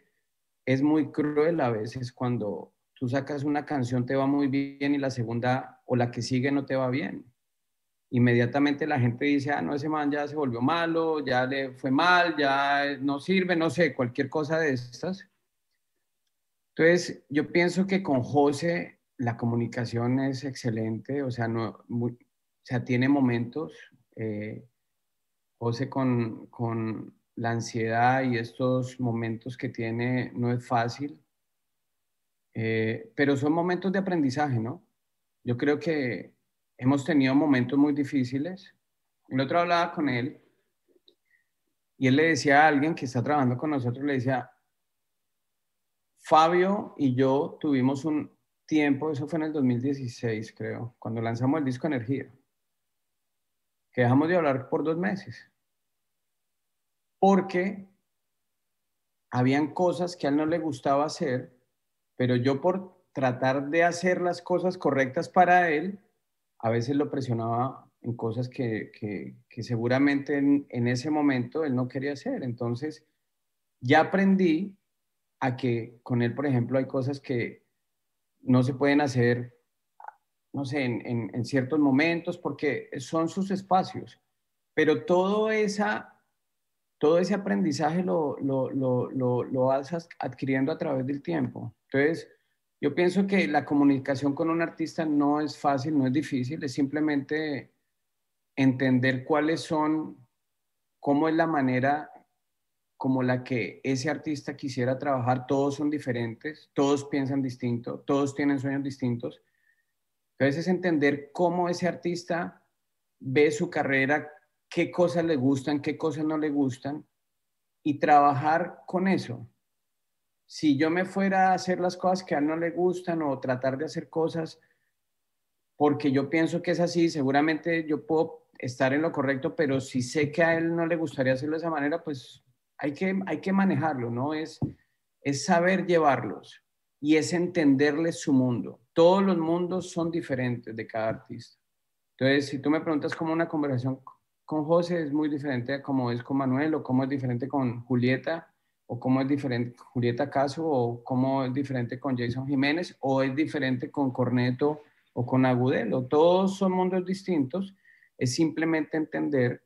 es muy cruel a veces cuando tú sacas una canción te va muy bien y la segunda o la que sigue no te va bien. Inmediatamente la gente dice, ah, no, ese man ya se volvió malo, ya le fue mal, ya no sirve, no sé, cualquier cosa de estas. Entonces, yo pienso que con José la comunicación es excelente, o sea, no, o sea tiene momentos, eh, José con, con la ansiedad y estos momentos que tiene no es fácil, eh, pero son momentos de aprendizaje, ¿no? Yo creo que hemos tenido momentos muy difíciles. El otro hablaba con él y él le decía a alguien que está trabajando con nosotros, le decía, Fabio y yo tuvimos un tiempo, eso fue en el 2016 creo, cuando lanzamos el disco Energía dejamos de hablar por dos meses. Porque habían cosas que a él no le gustaba hacer, pero yo por tratar de hacer las cosas correctas para él, a veces lo presionaba en cosas que, que, seguramente en, en, ese momento él no quería hacer. Entonces, ya aprendí a que con él, por ejemplo, hay cosas que no se pueden hacer no sé, en, ciertos momentos, porque son sus espacios. Pero todo, esa, todo ese aprendizaje lo, lo, lo, lo, vas adquiriendo a través del tiempo. Entonces, yo pienso que la comunicación con un artista no es fácil, no es difícil, es simplemente entender cuáles son, cómo es la manera como la que ese artista quisiera trabajar. Todos son diferentes, todos piensan distinto, todos tienen sueños distintos entonces es entender cómo ese artista ve su carrera, qué cosas le gustan, qué cosas no le gustan y trabajar con eso. Si yo me fuera a hacer las cosas que a él no le gustan o tratar de hacer cosas porque yo pienso que es así, seguramente yo puedo estar en lo correcto, pero si sé que a él no le gustaría hacerlo de esa manera, pues hay que, hay que manejarlo, ¿no? Es, es saber llevarlos y es entenderles su mundo. Todos los mundos son diferentes de cada artista. Entonces, si tú me preguntas cómo una conversación con José es muy diferente a cómo es con Manuel o cómo es diferente con Julieta o cómo es diferente con Julieta Caso o cómo es diferente con Jason Jiménez o es diferente con Corneto o con Agudelo. Todos son mundos distintos. Es simplemente entender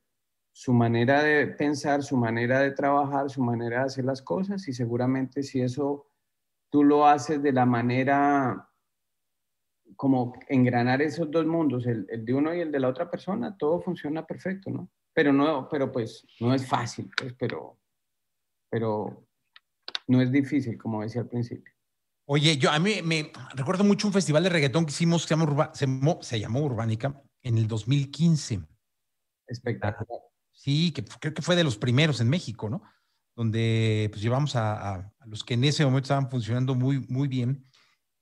su manera de pensar, su manera de trabajar, su manera de hacer las cosas y seguramente si eso tú lo haces de la manera como engranar esos dos mundos, el, de uno y el de la otra persona, todo funciona perfecto, ¿no? Pero no, pero pues no es fácil, pues, pero, pero no es difícil, como decía al principio. Oye, yo a mí me recuerdo mucho un festival de reggaetón que hicimos se, llama se, se llamó Urbánica en el 2015. Espectacular. Sí, que creo que fue de los primeros en México, ¿no? Donde pues llevamos a, a, los que en ese momento estaban funcionando muy, muy bien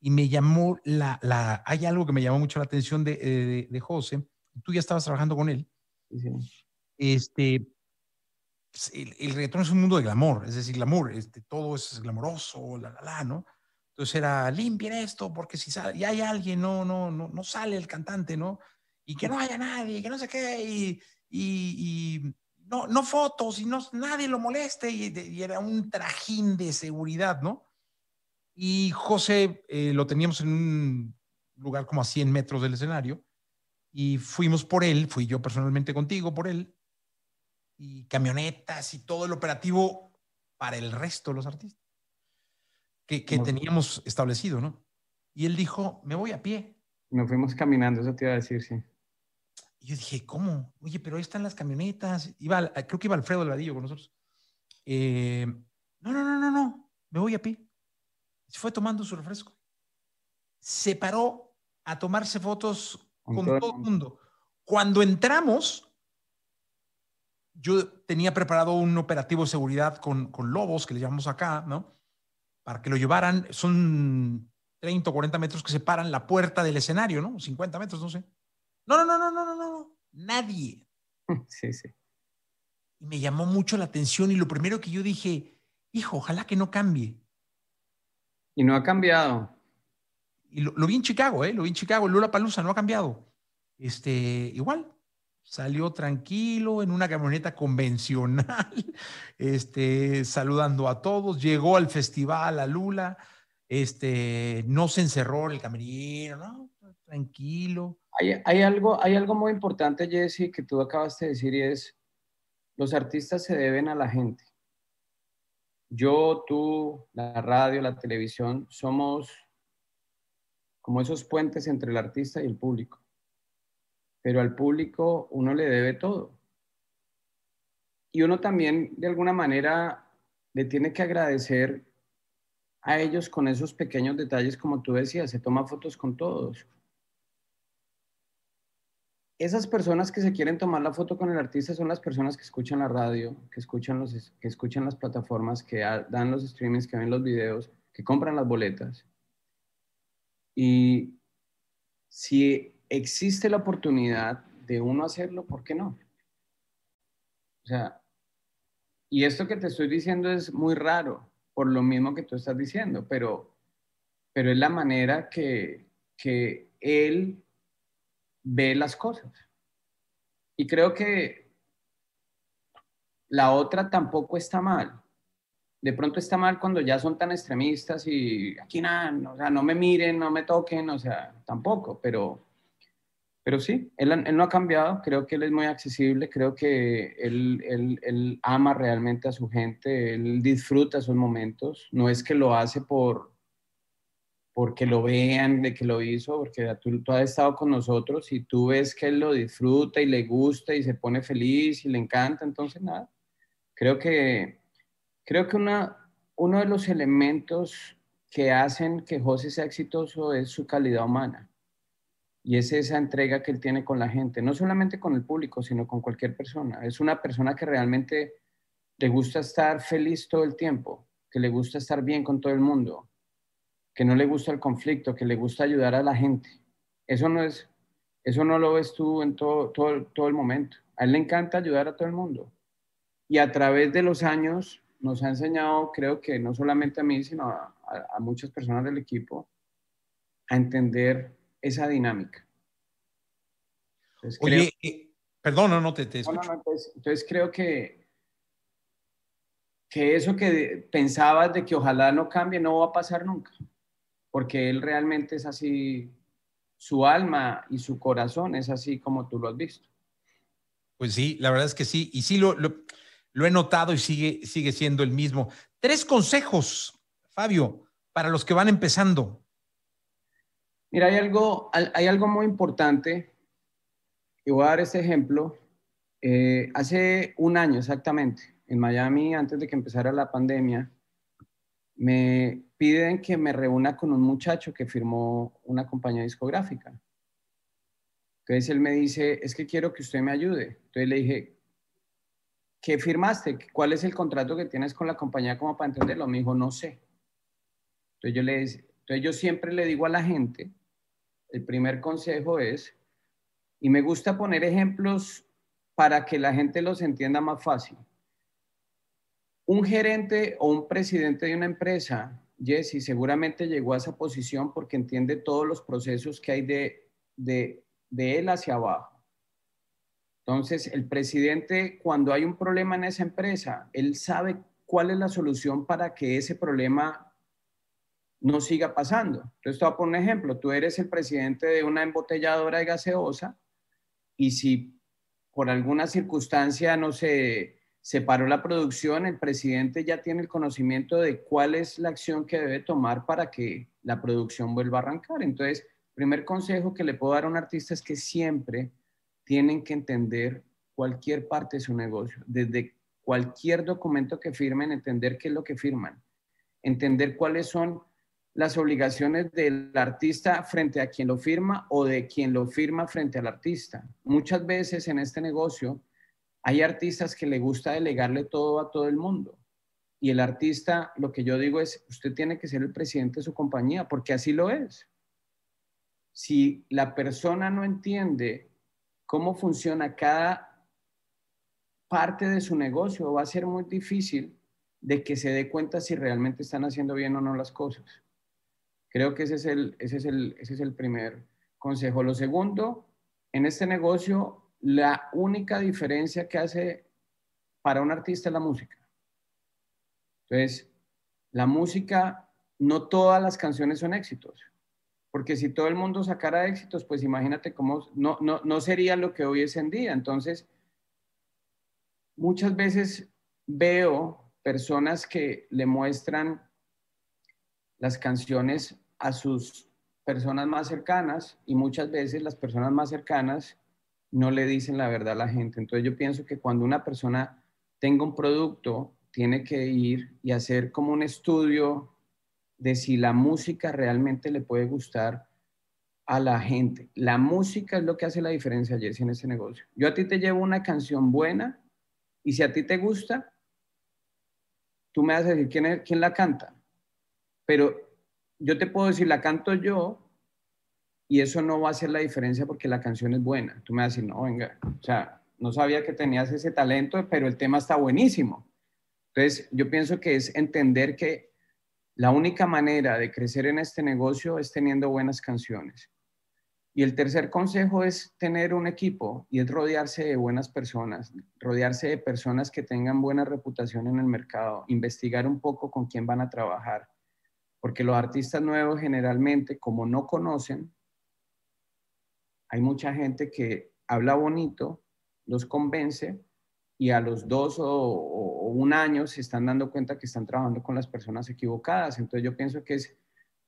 y me llamó la, la, hay algo que me llamó mucho la atención de, de, de José, tú ya estabas trabajando con él. Sí. Este, pues, el, el, reggaetón es un mundo de glamour, es decir, glamour, este, todo es glamoroso, la, la, la, ¿no? Entonces era, limpien esto, porque si sale, y hay alguien, no, no, no, no sale el cantante, ¿no? Y que no haya nadie, que no sé qué, y, y, y no, no fotos, y no, nadie lo moleste, y, y era un trajín de seguridad, ¿no? Y José eh, lo teníamos en un lugar como a 100 metros del escenario y fuimos por él, fui yo personalmente contigo por él, y camionetas y todo el operativo para el resto de los artistas que, que teníamos establecido, ¿no? Y él dijo, me voy a pie. Nos fuimos caminando, eso te iba a decir, sí. Y yo dije, ¿cómo? Oye, pero ahí están las camionetas. Iba, creo que iba Alfredo Delgadillo con nosotros. Eh, no, no, no, no, no, me voy a pie se fue tomando su refresco. Se paró a tomarse fotos con, todo, el mundo. Cuando entramos, yo tenía preparado un operativo de seguridad con, con, lobos, que le llamamos acá, ¿no? Para que lo llevaran. Son 30 o 40 metros que separan la puerta del escenario, ¿no? 50 metros, no sé. No, no, no, no, no, no, no. Nadie. Sí, sí. Y me llamó mucho la atención y lo primero que yo dije, hijo, ojalá que no cambie. Y no ha cambiado. Y lo, vi en Chicago, ¿eh? Lo vi en Chicago. Lula Palusa no ha cambiado. Este, igual, salió tranquilo en una camioneta convencional, este, saludando a todos, llegó al festival a Lula, este, no se encerró en el camerino, ¿no? tranquilo. Hay, hay, algo, hay algo muy importante, Jesse, que tú acabaste de decir y es, los artistas se deben a la gente yo, tú, la radio, la televisión, somos como esos puentes entre el artista y el público. Pero al público uno le debe todo. Y uno también, de alguna manera, le tiene que agradecer a ellos con esos pequeños detalles, como tú decías, se toma fotos con todos esas personas que se quieren tomar la foto con el artista son las personas que escuchan la radio, que escuchan, los, que escuchan las plataformas, que dan los streamings, que ven los videos, que compran las boletas. Y si existe la oportunidad de uno hacerlo, ¿por qué no? O sea, y esto que te estoy diciendo es muy raro, por lo mismo que tú estás diciendo, pero, pero es la manera que, que él ve las cosas. Y creo que la otra tampoco está mal. De pronto está mal cuando ya son tan extremistas y aquí nada, o sea, no me miren, no me toquen, o sea, tampoco, pero, pero sí, él, él no ha cambiado, creo que él es muy accesible, creo que él, él, él ama realmente a su gente, él disfruta sus momentos, no es que lo hace por, porque lo vean de que lo hizo, porque tú, tú, has estado con nosotros y tú ves que él lo disfruta y le gusta y se pone feliz y le encanta, entonces nada, creo que, creo que una, uno de los elementos que hacen que José sea exitoso es su calidad humana y es esa entrega que él tiene con la gente, no solamente con el público, sino con cualquier persona. Es una persona que realmente le gusta estar feliz todo el tiempo, que le gusta estar bien con todo el mundo, que no le gusta el conflicto, que le gusta ayudar a la gente. Eso no es, eso no lo ves tú en todo, todo, todo el momento. A él le encanta ayudar a todo el mundo. Y a través de los años nos ha enseñado, creo que no solamente a mí, sino a, a muchas personas del equipo, a entender esa dinámica. Oye, eh, perdón, no, te, te no, no, entonces, creo que, que eso que pensabas de que ojalá no cambie no va a pasar nunca, porque él realmente es así, su alma y su corazón es así como tú lo has visto. Pues sí, la verdad es que sí, y sí lo, lo, he notado y sigue, sigue siendo el mismo. Tres consejos, Fabio, para los que van empezando. Mira, hay algo, hay algo muy importante y voy a dar este ejemplo. Eh, hace un año exactamente, en Miami, antes de que empezara la pandemia, me piden que me reúna con un muchacho que firmó una compañía discográfica. Entonces él me dice, es que quiero que usted me ayude. Entonces le dije, ¿qué firmaste? ¿Cuál es el contrato que tienes con la compañía como para entenderlo? Me dijo, no sé. Entonces yo, le, entonces yo siempre le digo a la gente, el primer consejo es, y me gusta poner ejemplos para que la gente los entienda más fácil. Un gerente o un presidente de una empresa, Jesse, seguramente llegó a esa posición porque entiende todos los procesos que hay de, de, de él hacia abajo. Entonces, el presidente, cuando hay un problema en esa empresa, él sabe cuál es la solución para que ese problema no siga pasando. Entonces, te voy a poner un ejemplo. Tú eres el presidente de una embotelladora de gaseosa y si por alguna circunstancia no se separó la producción, el presidente ya tiene el conocimiento de cuál es la acción que debe tomar para que la producción vuelva a arrancar. Entonces, primer consejo que le puedo dar a un artista es que siempre tienen que entender cualquier parte de su negocio, desde cualquier documento que firmen, entender qué es lo que firman, entender cuáles son las obligaciones del artista frente a quien lo firma o de quien lo firma frente al artista. Muchas veces en este negocio hay artistas que le gusta delegarle todo a todo el mundo. Y el artista, lo que yo digo es, usted tiene que ser el presidente de su compañía, porque así lo es. Si la persona no entiende cómo funciona cada parte de su negocio, va a ser muy difícil de que se dé cuenta si realmente están haciendo bien o no las cosas. Creo que ese es el, ese es el, ese es el primer consejo. Lo segundo, en este negocio, la única diferencia que hace para un artista es la música. Entonces, la música, no todas las canciones son éxitos, porque si todo el mundo sacara éxitos, pues imagínate cómo no, no, no sería lo que hoy es en día. Entonces, muchas veces veo personas que le muestran las canciones a sus personas más cercanas y muchas veces las personas más cercanas no le dicen la verdad a la gente. Entonces yo pienso que cuando una persona tenga un producto, tiene que ir y hacer como un estudio de si la música realmente le puede gustar a la gente. La música es lo que hace la diferencia, Jesse, en ese negocio. Yo a ti te llevo una canción buena y si a ti te gusta, tú me vas a decir quién, quién la canta. Pero yo te puedo decir, la canto yo y eso no va a hacer la diferencia porque la canción es buena. Tú me vas a decir, no, venga, o sea, no sabía que tenías ese talento, pero el tema está buenísimo. Entonces, yo pienso que es entender que la única manera de crecer en este negocio es teniendo buenas canciones. Y el tercer consejo es tener un equipo y es rodearse de buenas personas, rodearse de personas que tengan buena reputación en el mercado, investigar un poco con quién van a trabajar porque los artistas nuevos generalmente, como no conocen, hay mucha gente que habla bonito, los convence y a los dos o, un año se están dando cuenta que están trabajando con las personas equivocadas. Entonces yo pienso que es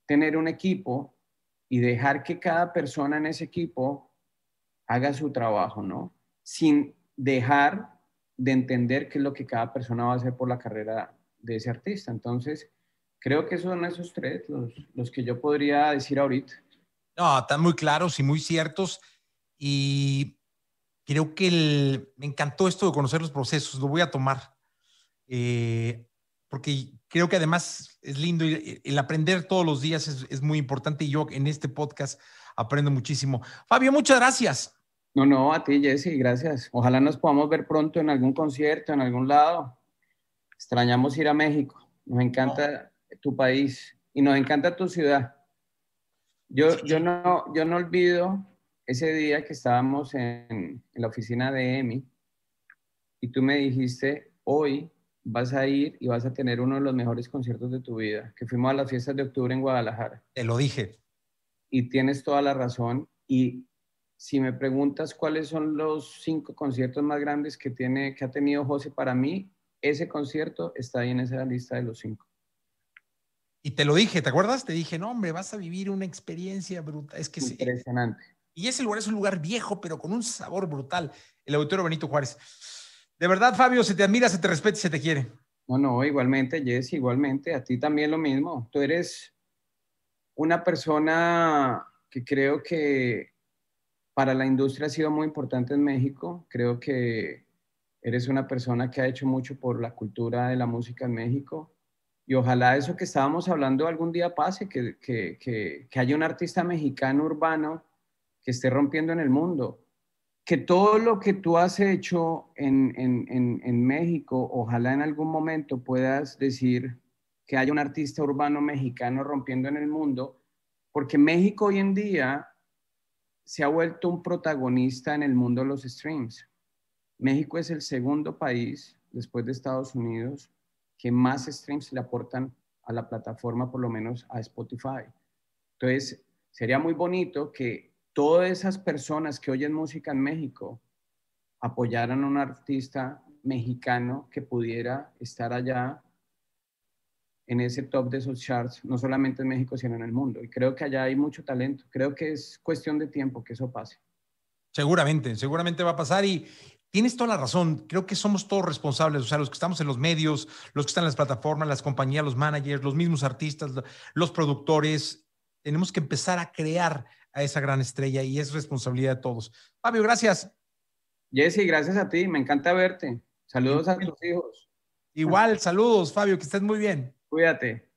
tener un equipo y dejar que cada persona en ese equipo haga su trabajo, ¿no? Sin dejar de entender qué es lo que cada persona va a hacer por la carrera de ese artista. Entonces, Creo que son esos tres los, que yo podría decir ahorita. No, están muy claros y muy ciertos. Y creo que me encantó esto de conocer los procesos, lo voy a tomar. Eh, porque creo que además es lindo el aprender todos los días es, es, muy importante y yo en este podcast aprendo muchísimo. Fabio, muchas gracias. No, no, a ti, Jesse, gracias. Ojalá nos podamos ver pronto en algún concierto, en algún lado. Extrañamos ir a México. Nos encanta tu país y nos encanta tu ciudad. Yo, yo, no, yo no olvido ese día que estábamos en, en la oficina de EMI y tú me dijiste, hoy vas a ir y vas a tener uno de los mejores conciertos de tu vida, que fuimos a las fiestas de octubre en Guadalajara. Te lo dije. Y tienes toda la razón. Y si me preguntas cuáles son los cinco conciertos más grandes que, tiene, que ha tenido José para mí, ese concierto está ahí en esa lista de los cinco. Y te lo dije, ¿te acuerdas? Te dije, no, hombre, vas a vivir una experiencia brutal. Es que Impresionante. Y ese lugar es un lugar viejo, pero con un sabor brutal. El Auditorio Benito Juárez. De verdad, Fabio, se te admira, se te respeta y se te quiere. No, no, igualmente, Jess, igualmente. A ti también lo mismo. Tú eres una persona que creo que para la industria ha sido muy importante en México. Creo que eres una persona que ha hecho mucho por la cultura de la música en México y ojalá eso que estábamos hablando algún día pase, que, que, que, que, haya un artista mexicano urbano que esté rompiendo en el mundo. Que todo lo que tú has hecho en, en, en, en México, ojalá en algún momento puedas decir que haya un artista urbano mexicano rompiendo en el mundo, porque México hoy en día se ha vuelto un protagonista en el mundo de los streams. México es el segundo país, después de Estados Unidos, que más streams le aportan a la plataforma, por lo menos a Spotify. Entonces, sería muy bonito que todas esas personas que oyen música en México apoyaran a un artista mexicano que pudiera estar allá en ese top de esos charts, no solamente en México, sino en el mundo. Y creo que allá hay mucho talento. Creo que es cuestión de tiempo que eso pase. Seguramente, seguramente va a pasar y, Tienes toda la razón. Creo que somos todos responsables, o sea, los que estamos en los medios, los que están en las plataformas, las compañías, los managers, los mismos artistas, los productores. Tenemos que empezar a crear a esa gran estrella y es responsabilidad de todos. Fabio, gracias. Jesse, gracias a ti. Me encanta verte. Saludos a tus hijos. Igual, saludos, Fabio, que estés muy bien. Cuídate.